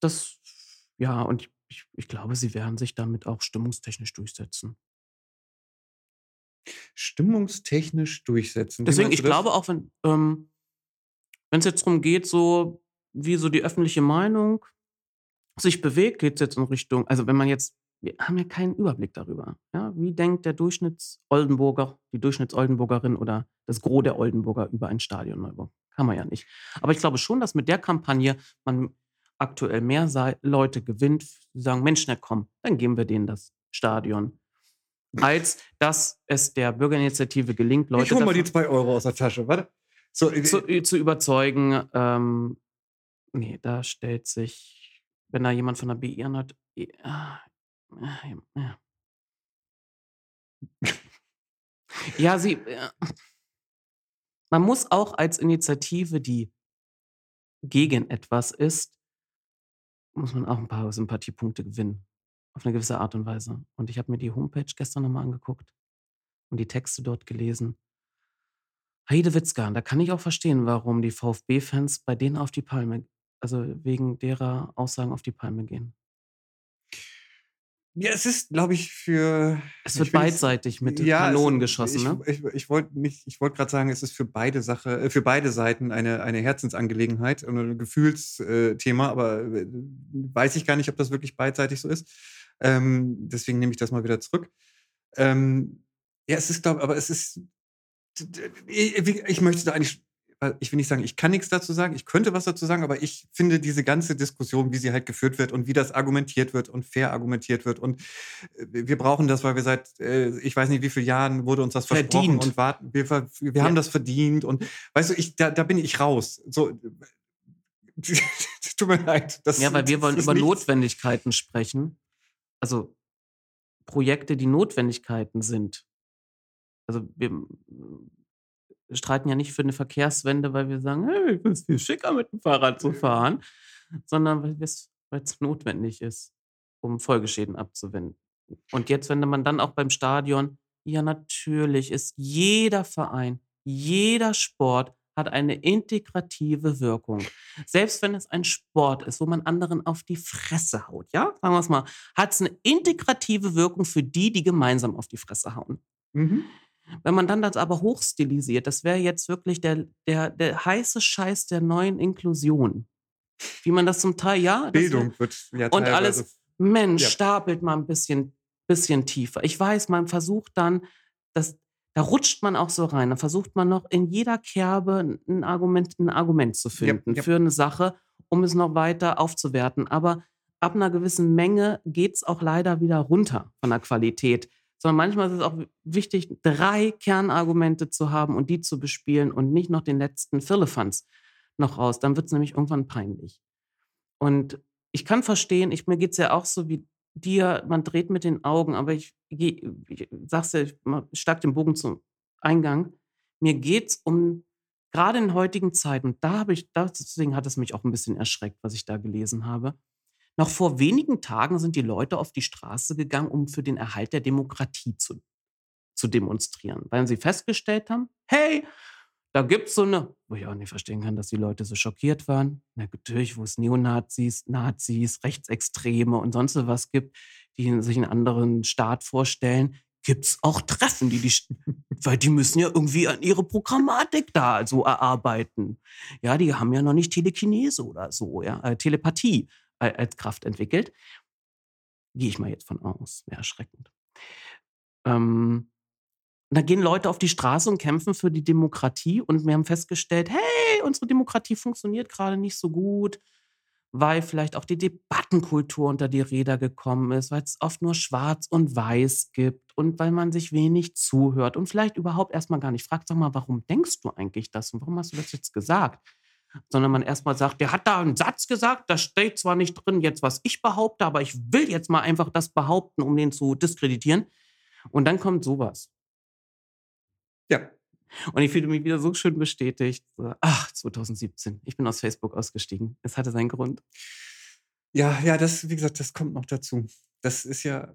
das, ja, und ich, ich, ich, glaube, sie werden sich damit auch stimmungstechnisch durchsetzen.
Stimmungstechnisch durchsetzen.
Deswegen, ich glaube auch, wenn ähm, es jetzt darum geht, so wie so die öffentliche Meinung sich bewegt, geht es jetzt in Richtung, also wenn man jetzt wir haben ja keinen Überblick darüber. Ja? Wie denkt der Durchschnitts-Oldenburger, die Durchschnitts-Oldenburgerin oder das Gros der Oldenburger über ein Stadionneubau? Kann man ja nicht. Aber ich glaube schon, dass mit der Kampagne man aktuell mehr Leute gewinnt, die sagen, Mensch, na komm, dann geben wir denen das Stadion. Als dass es der Bürgerinitiative gelingt, Leute.
Ich hol mal die zwei Euro aus der Tasche, warte.
So, äh, zu, äh, zu überzeugen, ähm, nee, da stellt sich, wenn da jemand von der BI hat, ja. Ja, sie. Man muss auch als Initiative, die gegen etwas ist, muss man auch ein paar Sympathiepunkte gewinnen. Auf eine gewisse Art und Weise. Und ich habe mir die Homepage gestern nochmal angeguckt und die Texte dort gelesen. Heidewitzka, da kann ich auch verstehen, warum die VfB-Fans bei denen auf die Palme, also wegen derer Aussagen auf die Palme gehen.
Ja, es ist, glaube ich, für.
Es wird beidseitig mit ja, Kanonen geschossen,
ich,
ne?
Ich, ich, ich wollte wollt gerade sagen, es ist für beide Sache, äh, für beide Seiten eine, eine Herzensangelegenheit und ein Gefühlsthema, aber äh, weiß ich gar nicht, ob das wirklich beidseitig so ist. Ähm, deswegen nehme ich das mal wieder zurück. Ähm, ja, es ist, glaube aber es ist. Ich, ich möchte da eigentlich ich will nicht sagen, ich kann nichts dazu sagen, ich könnte was dazu sagen, aber ich finde diese ganze Diskussion, wie sie halt geführt wird und wie das argumentiert wird und fair argumentiert wird und äh, wir brauchen das, weil wir seit, äh, ich weiß nicht wie vielen Jahren wurde uns das verdient. versprochen und warten, wir, wir ja. haben das verdient und weißt du, ich, da, da bin ich raus. So, tut mir leid.
Das, ja, weil wir wollen über nichts. Notwendigkeiten sprechen. Also Projekte, die Notwendigkeiten sind. Also wir streiten ja nicht für eine Verkehrswende, weil wir sagen, hey, es viel schicker, mit dem Fahrrad zu fahren, sondern weil es notwendig ist, um Folgeschäden abzuwenden. Und jetzt, wenn man dann auch beim Stadion, ja, natürlich ist jeder Verein, jeder Sport hat eine integrative Wirkung. Selbst wenn es ein Sport ist, wo man anderen auf die Fresse haut, ja, sagen wir es mal, hat es eine integrative Wirkung für die, die gemeinsam auf die Fresse hauen. Mhm. Wenn man dann das aber hochstilisiert, das wäre jetzt wirklich der, der, der heiße Scheiß der neuen Inklusion. Wie man das zum Teil, ja.
Bildung wird
ja Und alles, Mensch, ja. stapelt mal ein bisschen bisschen tiefer. Ich weiß, man versucht dann, das, da rutscht man auch so rein. Da versucht man noch in jeder Kerbe ein Argument, ein Argument zu finden
Yep, yep.
für eine Sache, um es noch weiter aufzuwerten. Aber ab einer gewissen Menge geht es auch leider wieder runter von der Qualität. Sondern manchmal ist es auch wichtig, drei Kernargumente zu haben und die zu bespielen und nicht noch den letzten Firlefanz noch raus. Dann wird es nämlich irgendwann peinlich. Und ich kann verstehen, ich, mir geht es ja auch so wie dir, man dreht mit den Augen, aber ich, geh- ich sag's ja, ich stark den Bogen zum Eingang. Mir geht es um, gerade in heutigen Zeiten, und da habe ich, deswegen hat es mich auch ein bisschen erschreckt, was ich da gelesen habe. Noch vor wenigen Tagen sind die Leute auf die Straße gegangen, um für den Erhalt der Demokratie zu, zu demonstrieren, weil sie festgestellt haben, hey, da gibt es so eine, wo ich auch nicht verstehen kann, dass die Leute so schockiert waren. Na, natürlich, wo es Neonazis, Nazis, Rechtsextreme und sonst was gibt, die sich einen anderen Staat vorstellen, gibt es auch Treffen, die die, weil die müssen ja irgendwie an ihre Programmatik da so erarbeiten. Ja, die haben ja noch nicht Telekinese oder so, ja, äh, Telepathie als Kraft entwickelt. Gehe ich mal jetzt von aus. Wäre erschreckend. Ähm, da gehen Leute auf die Straße und kämpfen für die Demokratie und wir haben festgestellt, hey, unsere Demokratie funktioniert gerade nicht so gut, weil vielleicht auch die Debattenkultur unter die Räder gekommen ist, weil es oft nur schwarz und weiß gibt und weil man sich wenig zuhört und vielleicht überhaupt erstmal gar nicht fragt, sag mal, warum denkst du eigentlich das und warum hast du das jetzt gesagt? Sondern man erstmal sagt, der hat da einen Satz gesagt, da steht zwar nicht drin jetzt, was ich behaupte, aber ich will jetzt mal einfach das behaupten, um den zu diskreditieren. Und dann kommt sowas.
Ja.
Und ich fühle mich wieder so schön bestätigt. Ach, 2017. Ich bin aus Facebook ausgestiegen. Es hatte seinen Grund.
Ja, ja, das, wie gesagt, das kommt noch dazu. Das ist ja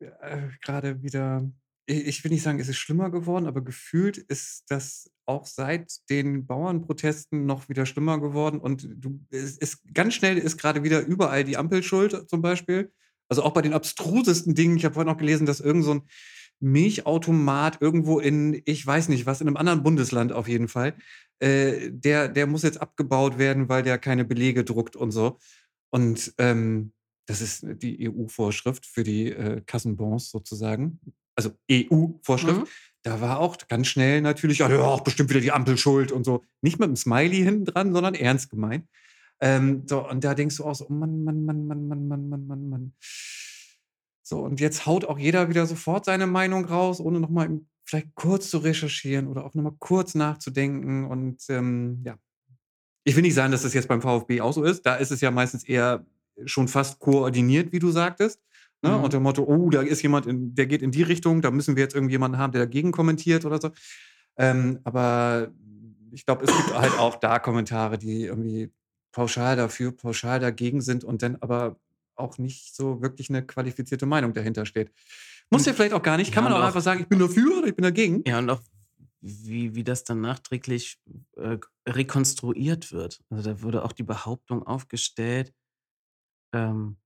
äh, gerade wieder, ich, will nicht sagen, es ist schlimmer geworden, aber gefühlt ist das auch seit den Bauernprotesten noch wieder schlimmer geworden. Und du, es ist ganz schnell ist gerade wieder überall die Ampel schuld, zum Beispiel. Also auch bei den abstrusesten Dingen. Ich habe vorhin noch gelesen, dass irgend so ein Milchautomat irgendwo in, ich weiß nicht was, in einem anderen Bundesland auf jeden Fall, äh, der, der muss jetzt abgebaut werden, weil der keine Belege druckt und so. Und ähm, das ist die EU-Vorschrift für die äh, Kassenbons sozusagen. Also EU-Vorschrift.
Mhm.
Da war auch ganz schnell natürlich, ja, ja, auch bestimmt wieder die Ampel schuld und so. Nicht mit einem Smiley hinten dran, sondern ernst gemeint. Ähm, so, und da denkst du auch so, oh Mann, Mann, Mann, Mann, Mann, Mann, Mann, Mann, Mann. So, und jetzt haut auch jeder wieder sofort seine Meinung raus, ohne nochmal vielleicht kurz zu recherchieren oder auch nochmal kurz nachzudenken. Und ähm, ja, ich will nicht sagen, dass das jetzt beim VfB auch so ist. Da ist es ja meistens eher schon fast koordiniert, wie du sagtest. Ne?
Mhm.
Unter dem Motto, oh, da ist jemand, in, der geht in die Richtung, da müssen wir jetzt irgendjemanden haben, der dagegen kommentiert oder so. Ähm, aber ich glaube, es gibt halt auch da Kommentare, die irgendwie pauschal dafür, pauschal dagegen sind und dann aber auch nicht so wirklich eine qualifizierte Meinung dahinter steht. Muss
Und-
ja vielleicht auch gar nicht. Kann
Ja,
man auch
auch-
einfach sagen, ich bin dafür oder ich bin dagegen.
Ja, und auch wie, wie das dann nachträglich äh, rekonstruiert wird. Also da wurde auch die Behauptung aufgestellt, ähm,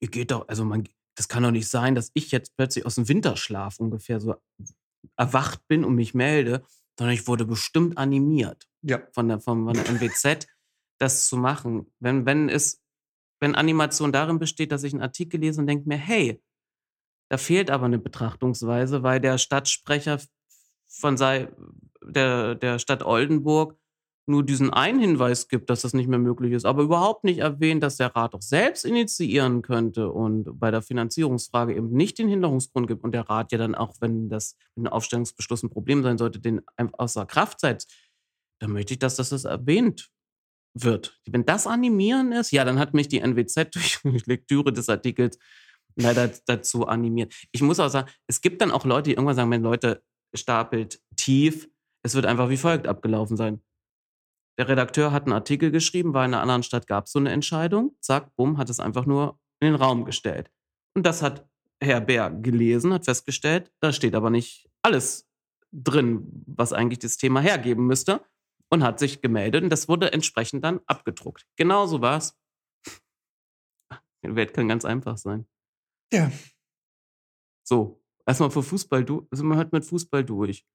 ihr geht doch, also man, das kann doch nicht sein, dass ich jetzt plötzlich aus dem Winterschlaf ungefähr so erwacht bin und mich melde, sondern ich wurde bestimmt animiert
Ja.
von der, von, von der NWZ, das zu machen. Wenn, wenn es, wenn Animation darin besteht, dass ich einen Artikel lese und denke mir, hey, da fehlt aber eine Betrachtungsweise, weil der Stadtsprecher von sei, der, der Stadt Oldenburg nur diesen einen Hinweis gibt, dass das nicht mehr möglich ist, aber überhaupt nicht erwähnt, dass der Rat auch selbst initiieren könnte und bei der Finanzierungsfrage eben nicht den Hinderungsgrund gibt und der Rat ja dann auch, wenn das mit einem Aufstellungsbeschluss ein Problem sein sollte, den außer Kraft setzt, dann möchte ich, dass das das erwähnt wird. Wenn das animieren ist, ja, dann hat mich die NWZ durch Lektüre des Artikels leider dazu animiert. Ich muss auch sagen, es gibt dann auch Leute, die irgendwann sagen, wenn Leute stapelt tief, es wird einfach wie folgt abgelaufen sein. Der Redakteur hat einen Artikel geschrieben, weil in einer anderen Stadt gab es so eine Entscheidung. Zack, bumm, hat es einfach nur in den Raum gestellt. Und das hat Herr Bär gelesen, hat festgestellt, da steht aber nicht alles drin, was eigentlich das Thema hergeben müsste. Und hat sich gemeldet und das wurde entsprechend dann abgedruckt. Genauso war es. Die Welt kann ganz einfach sein.
Ja,
So, erstmal für Fußball, du, also man hört mit Fußball durch.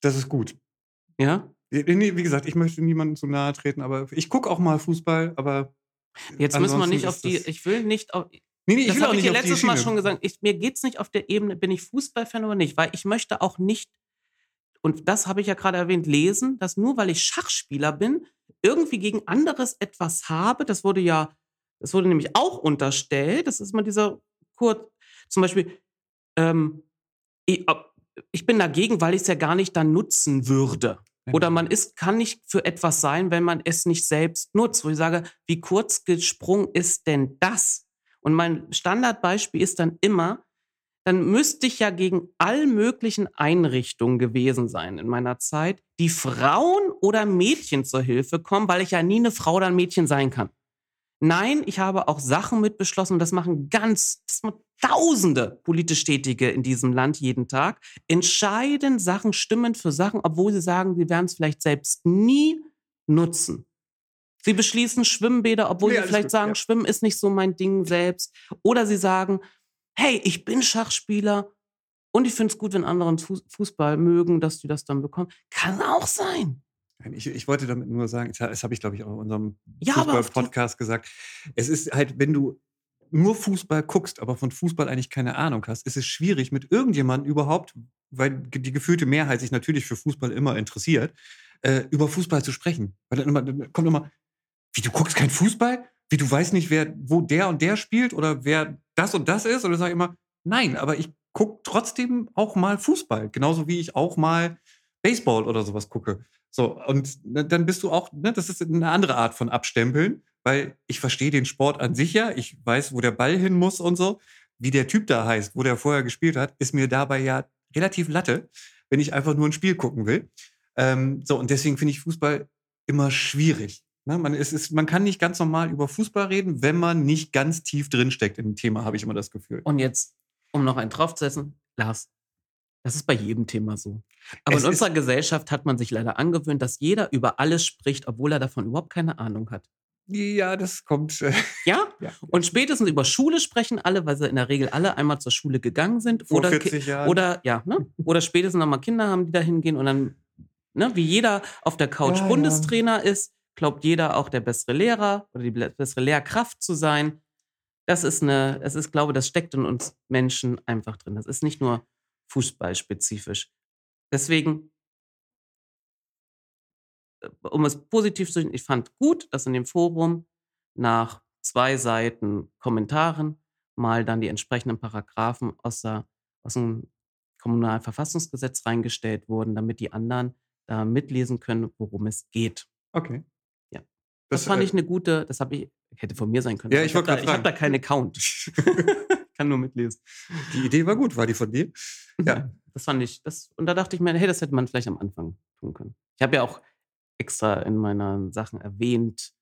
das ist gut.
Ja?
Nee, wie gesagt, ich möchte niemandem zu nahe treten, aber ich gucke auch mal Fußball, aber
Jetzt müssen wir nicht auf die, ich will nicht auf,
Nee, nee, ich
das habe ich dir letztes Mal schon gesagt. Ich, mir geht es nicht auf der Ebene, bin ich Fußballfan oder nicht, weil ich möchte auch nicht, und das habe ich ja gerade erwähnt, lesen, dass nur weil ich Schachspieler bin, irgendwie gegen anderes etwas habe. Das wurde ja, das wurde nämlich auch unterstellt. Das ist mal dieser kurz, zum Beispiel, ähm, ich, ich bin dagegen, weil ich es ja gar nicht dann nutzen würde. Oder man ist, kann nicht für etwas sein, wenn man es nicht selbst nutzt. Wo ich sage, wie kurz gesprungen ist denn das? Und mein Standardbeispiel ist dann immer, dann müsste ich ja gegen all möglichen Einrichtungen gewesen sein in meiner Zeit, die Frauen oder Mädchen zur Hilfe kommen, weil ich ja nie eine Frau oder ein Mädchen sein kann. Nein, ich habe auch Sachen mit beschlossen und das machen ganz, das machen Tausende politisch Tätige in diesem Land jeden Tag, entscheiden Sachen, stimmen für Sachen, obwohl sie sagen, sie werden es vielleicht selbst nie nutzen. Sie beschließen Schwimmbäder, obwohl
Nee,
sie vielleicht
gut,
sagen,
ja.
Schwimmen ist nicht so mein Ding selbst. Oder sie sagen, hey, ich bin Schachspieler und ich finde es gut, wenn andere Fuß- Fußball mögen, dass die das dann bekommen. Kann auch sein.
Ich, ich wollte damit nur sagen, das habe ich, glaube ich, auch in unserem
Ja,
Fußball-Podcast gesagt. Es ist halt, wenn du nur Fußball guckst, aber von Fußball eigentlich keine Ahnung hast, ist es schwierig, mit irgendjemandem überhaupt, weil die gefühlte Mehrheit sich natürlich für Fußball immer interessiert, äh, über Fußball zu sprechen. Weil dann, immer, dann kommt immer, wie du guckst kein Fußball? Wie du weißt nicht, wer, wo der und der spielt oder wer das und das ist? Oder sage ich immer, nein, aber ich gucke trotzdem auch mal Fußball. Genauso wie ich auch mal Baseball oder sowas gucke. So, und ne, dann bist du auch, ne, das ist eine andere Art von Abstempeln, weil ich verstehe den Sport an sich ja, ich weiß, wo der Ball hin muss und so. Wie der Typ da heißt, wo der vorher gespielt hat, ist mir dabei ja relativ Latte, wenn ich einfach nur ein Spiel gucken will. Ähm, so, und deswegen finde ich Fußball immer schwierig. Ne, man, es ist, man kann nicht ganz normal über Fußball reden, wenn man nicht ganz tief drinsteckt in dem Thema, habe ich immer das Gefühl.
Und jetzt, um noch einen draufzusetzen, Lars, das ist bei jedem Thema so. Aber
Es
in unserer Gesellschaft hat man sich leider angewöhnt, dass jeder über alles spricht, obwohl er davon überhaupt keine Ahnung hat.
Ja, das kommt. Äh,
Ja?
ja.
Und spätestens über Schule sprechen alle, weil sie in der Regel alle einmal zur Schule gegangen sind.
Vor
oder, Ki-
40 Jahren.
oder ja, ne? Oder spätestens nochmal Kinder haben, die da hingehen und dann, ne, wie jeder auf der Couch
Ja, ja.
Bundestrainer ist, glaubt jeder auch der bessere Lehrer oder die bessere Lehrkraft zu sein. Das ist eine, es ist, glaube, das steckt in uns Menschen einfach drin. Das ist nicht nur fußballspezifisch. Deswegen, äh, um es positiv zu sehen, ich fand gut, dass in dem Forum nach zwei Seiten Kommentaren mal dann die entsprechenden Paragraphen aus, der, aus dem Kommunalverfassungsgesetz reingestellt wurden, damit die anderen da mitlesen können, worum es geht.
Okay.
Ja. Das, fand
äh,
ich eine gute, das habe ich, hätte von mir sein können.
Ja,
aber
ich
habe da, ich hab da keinen Account. Kann nur mitlesen.
Die Idee war gut, war die von dir? Ja.
Das fand ich, das, und da dachte ich mir, hey, das hätte man vielleicht am Anfang tun können. Ich habe ja auch extra in meinen Sachen erwähnt,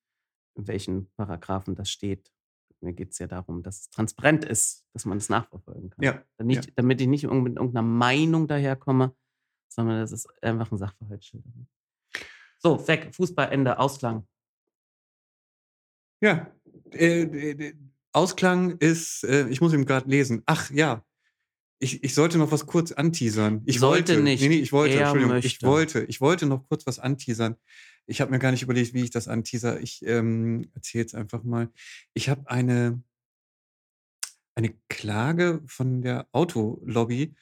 in welchen Paragraphen das steht. Mir geht es ja darum, dass es transparent ist, dass man es nachverfolgen kann.
Ja.
Dann nicht, Damit ich nicht mit irgendeiner Meinung daherkomme, sondern das ist einfach ein Sachverhaltsschilderung. So, weg, Fußballende, Ausklang.
Ja. Äh, Ausklang ist, äh, ich muss ihm gerade lesen. Ach ja. Ich, ich sollte noch was kurz anteasern. Ich
Sollte
wollte
nicht.
Nee, nee, ich wollte,
Er
Entschuldigung, ich
möchte.
wollte, ich wollte noch kurz was anteasern. Ich habe mir gar nicht überlegt, wie ich das anteaser. Ich ähm, erzähle jetzt einfach mal. Ich habe eine, eine Klage von der Autolobby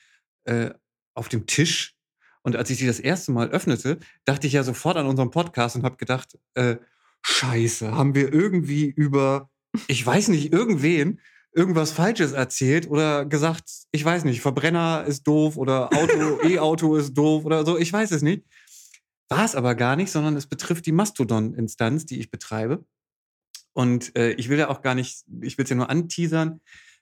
äh, auf dem Tisch. Und als ich sie das erste Mal öffnete, dachte ich ja sofort an unseren Podcast und habe gedacht, äh, Scheiße, haben wir irgendwie über, ich weiß nicht, irgendwen irgendwas Falsches erzählt oder gesagt, ich weiß nicht, Verbrenner ist doof oder Auto, E-Auto ist doof oder so, ich weiß es nicht. War es aber gar nicht, sondern es betrifft die Mastodon-Instanz, die ich betreibe. Und äh, ich will ja auch gar nicht, ich will es ja nur anteasern.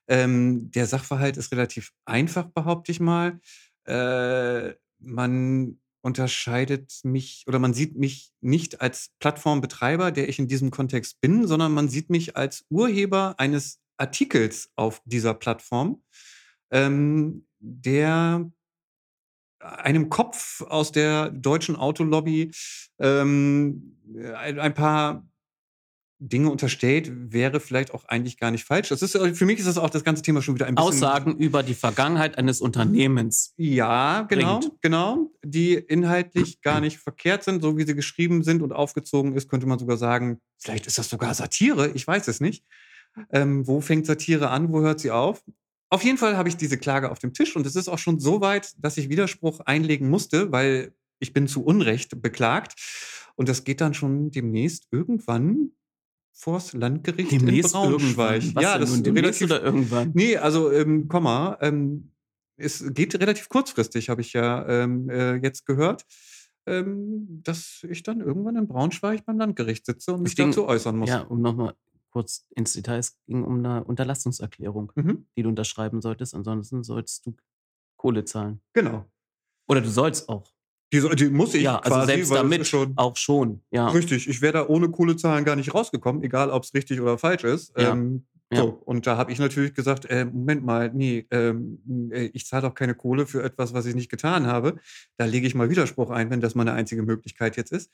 Ähm, der Sachverhalt ist relativ einfach, behaupte ich mal. Äh, man unterscheidet mich oder man sieht mich nicht als Plattformbetreiber, der ich in diesem Kontext bin, sondern man sieht mich als Urheber eines Artikels auf dieser Plattform, ähm, der einem Kopf aus der deutschen Autolobby ähm, ein, ein paar Dinge unterstellt, wäre vielleicht auch eigentlich gar nicht falsch. Das ist für mich ist das auch das ganze Thema schon wieder ein bisschen
Aussagen über die Vergangenheit eines Unternehmens.
ja, genau,
bringt.
genau, die inhaltlich gar nicht verkehrt sind, so wie sie geschrieben sind und aufgezogen ist, könnte man sogar sagen, vielleicht ist das sogar Satire, ich weiß es nicht. Ähm, wo fängt Satire an? Wo hört sie auf? Auf jeden Fall habe ich diese Klage auf dem Tisch und es ist auch schon so weit, dass ich Widerspruch einlegen musste, weil ich bin zu Unrecht beklagt. Und das geht dann schon demnächst irgendwann vors Landgericht
Demnächst
in Braunschweig.
irgendwann. Was
ja, das ist relativ.
oder irgendwann?
Nee, also ähm, Komma. Ähm, es geht relativ kurzfristig, habe ich ja ähm, äh, jetzt gehört, ähm, dass ich dann irgendwann in Braunschweig beim Landgericht sitze und mich
ging-
dazu äußern muss.
Ja, um nochmal kurz ins Detail, es ging um eine Unterlassungserklärung,
Mhm,
die du unterschreiben solltest. Ansonsten sollst du Kohle zahlen.
genau.
Oder du sollst auch.
Die, die muss ich
ja, also
quasi,
selbst damit
schon
auch schon. Ja.
richtig. Ich wäre da ohne Kohlezahlen gar nicht rausgekommen, egal ob es richtig oder falsch ist.
Ja,
Ähm,
ja.
So, und da habe ich natürlich gesagt, äh, Moment mal, nee, ähm, äh, ich zahle doch keine Kohle für etwas, was ich nicht getan habe. Da lege ich mal Widerspruch ein, wenn das meine einzige Möglichkeit jetzt ist.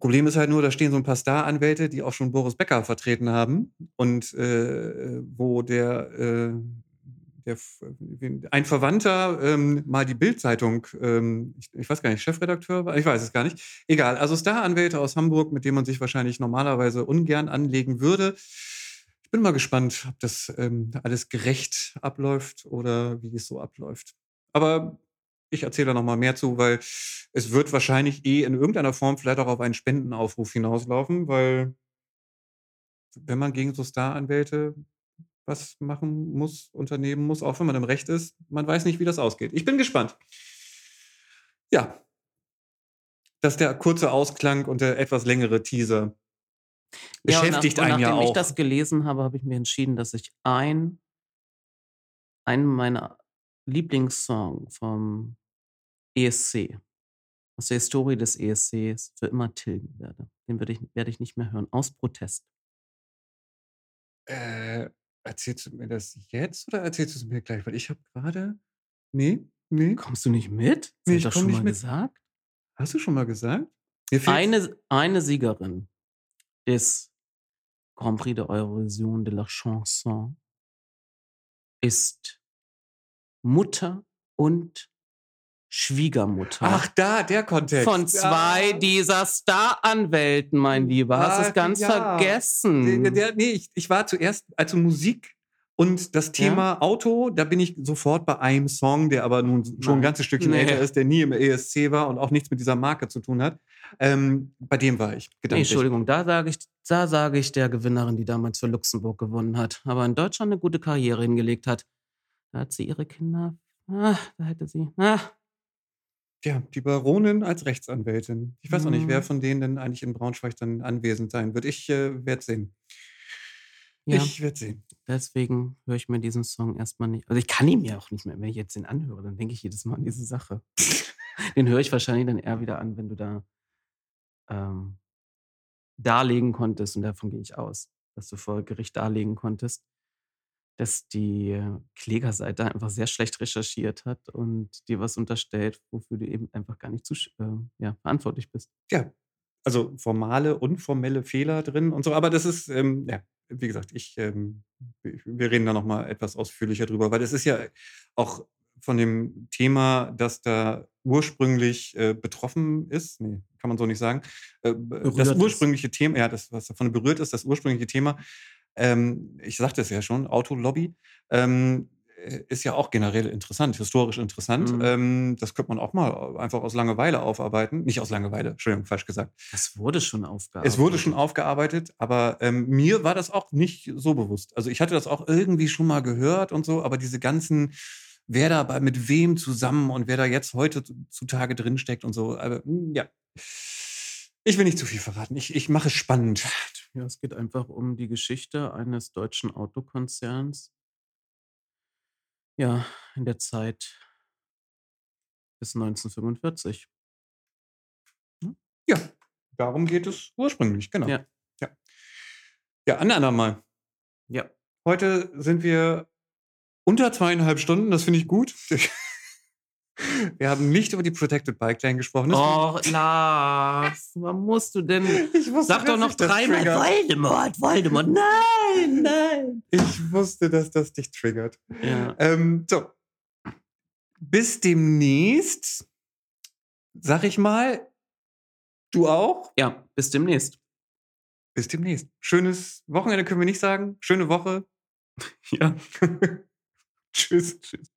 Problem ist halt nur, da stehen so ein paar Star-Anwälte, die auch schon Boris Becker vertreten haben und äh, wo der, äh, der ein Verwandter ähm, mal die Bildzeitung, ähm, ich, ich weiß gar nicht, Chefredakteur war, ich weiß es gar nicht. Egal, also Star-Anwälte aus Hamburg, mit denen man sich wahrscheinlich normalerweise ungern anlegen würde. Ich bin mal gespannt, ob das ähm, alles gerecht abläuft oder wie es so abläuft. Aber ich erzähle da noch mal mehr zu, weil es wird wahrscheinlich eh in irgendeiner Form vielleicht auch auf einen Spendenaufruf hinauslaufen, weil wenn man gegen so Star-Anwälte was machen muss, unternehmen muss, auch wenn man im Recht ist, man weiß nicht, wie das ausgeht. Ich bin gespannt. Ja. Das ist der kurze Ausklang und der etwas längere Teaser.
Ja,
Beschäftigt
nach,
einen ja
nachdem ich
auch.
das gelesen habe, habe ich mir entschieden, dass ich ein, einen meiner Lieblingssongs vom ESC, aus der Historie des ESCs, für immer tilgen werde. Den werde ich, werde ich nicht mehr hören, aus Protest.
Äh, erzählst du mir das jetzt oder erzählst du es mir gleich? Weil ich habe gerade. Nee, nee.
Kommst du nicht mit?
Nee, ich
das schon
nicht
mal
mit.
gesagt?
Hast du schon mal gesagt?
Eine, eine Siegerin des Grand Prix de Eurovision de la Chanson ist Mutter und Schwiegermutter
Ach, da, der Kontext.
von zwei
Ja.
dieser Star-Anwälten, mein Lieber. Hast du es ganz
ja.
vergessen?
Der, der, nee, ich, ich war zuerst, also Musik und das Thema Auto, da bin ich sofort bei einem Song, der aber nun schon ein
Nein.
ganzes Stückchen
Nee.
älter ist, der nie im ESC war und auch nichts mit dieser Marke zu tun hat. Ähm, bei dem war ich
Nee,
gedanklich.
Entschuldigung, da sage ich, da sage ich der Gewinnerin, die damals für Luxemburg gewonnen hat, aber in Deutschland eine gute Karriere hingelegt hat. Da hat sie ihre Kinder. Ah, da hätte sie. Ah,
Ja, die Baronin als Rechtsanwältin. Ich weiß auch nicht, wer
Mhm.
von denen denn eigentlich in Braunschweig dann anwesend sein wird. Ich äh, werde sehen.
ja.
Ich werde sehen.
Deswegen höre ich mir diesen Song erstmal nicht. Also ich kann ihn mir auch nicht mehr, wenn ich jetzt den anhöre, dann denke ich jedes Mal an diese Sache. den höre ich wahrscheinlich dann eher wieder an, wenn du da ähm, darlegen konntest, und davon gehe ich aus, dass du vor Gericht darlegen konntest, dass die Klägerseite einfach sehr schlecht recherchiert hat und dir was unterstellt, wofür du eben einfach gar nicht zusch- äh, ja, verantwortlich bist.
Ja, also formale und formelle Fehler drin und so. Aber das ist, ähm, ja, wie gesagt, ich, ähm, wir reden da noch mal etwas ausführlicher drüber, weil es ist ja auch von dem Thema, das da ursprünglich äh, betroffen ist, nee, kann man so nicht sagen, äh, das
ist.
ursprüngliche Thema, ja, das, was davon berührt ist, das ursprüngliche Thema, ähm, ich sagte es ja schon, Autolobby, ähm, äh, ist ja auch generell interessant, historisch interessant.
Mhm.
Ähm, das könnte man auch mal einfach aus Langeweile aufarbeiten. Nicht aus Langeweile, Entschuldigung, falsch gesagt.
Das wurde schon aufgearbeitet.
Es wurde schon aufgearbeitet, aber ähm, mir war das auch nicht so bewusst. Also ich hatte das auch irgendwie schon mal gehört und so, aber diese ganzen, wer da bei- mit wem zusammen und wer da jetzt heute zutage drin steckt und so, aber, hm, ja. Ich will nicht zu viel verraten. Ich, ich mache es spannend.
Ja, es geht einfach um die Geschichte eines deutschen Autokonzerns. Ja, in der Zeit bis 1945.
Ja, darum geht es ursprünglich, genau.
Ja.
ja. Ja, ein andermal.
Ja.
Heute sind wir unter zweieinhalb Stunden, das finde ich gut. Wir haben nicht über die Protected Bike Lane gesprochen. Das-
Oh, Lars, was musst du denn?
ich wusste,
Sag doch noch dreimal. Voldemort, Voldemort. Nein, nein.
Ich wusste, dass das dich triggert.
Ja.
Ähm, so. Bis demnächst, sag ich mal, du auch.
ja, bis demnächst.
Bis demnächst. Schönes Wochenende können wir nicht sagen. Schöne Woche.
Ja.
tschüss. Tschüss.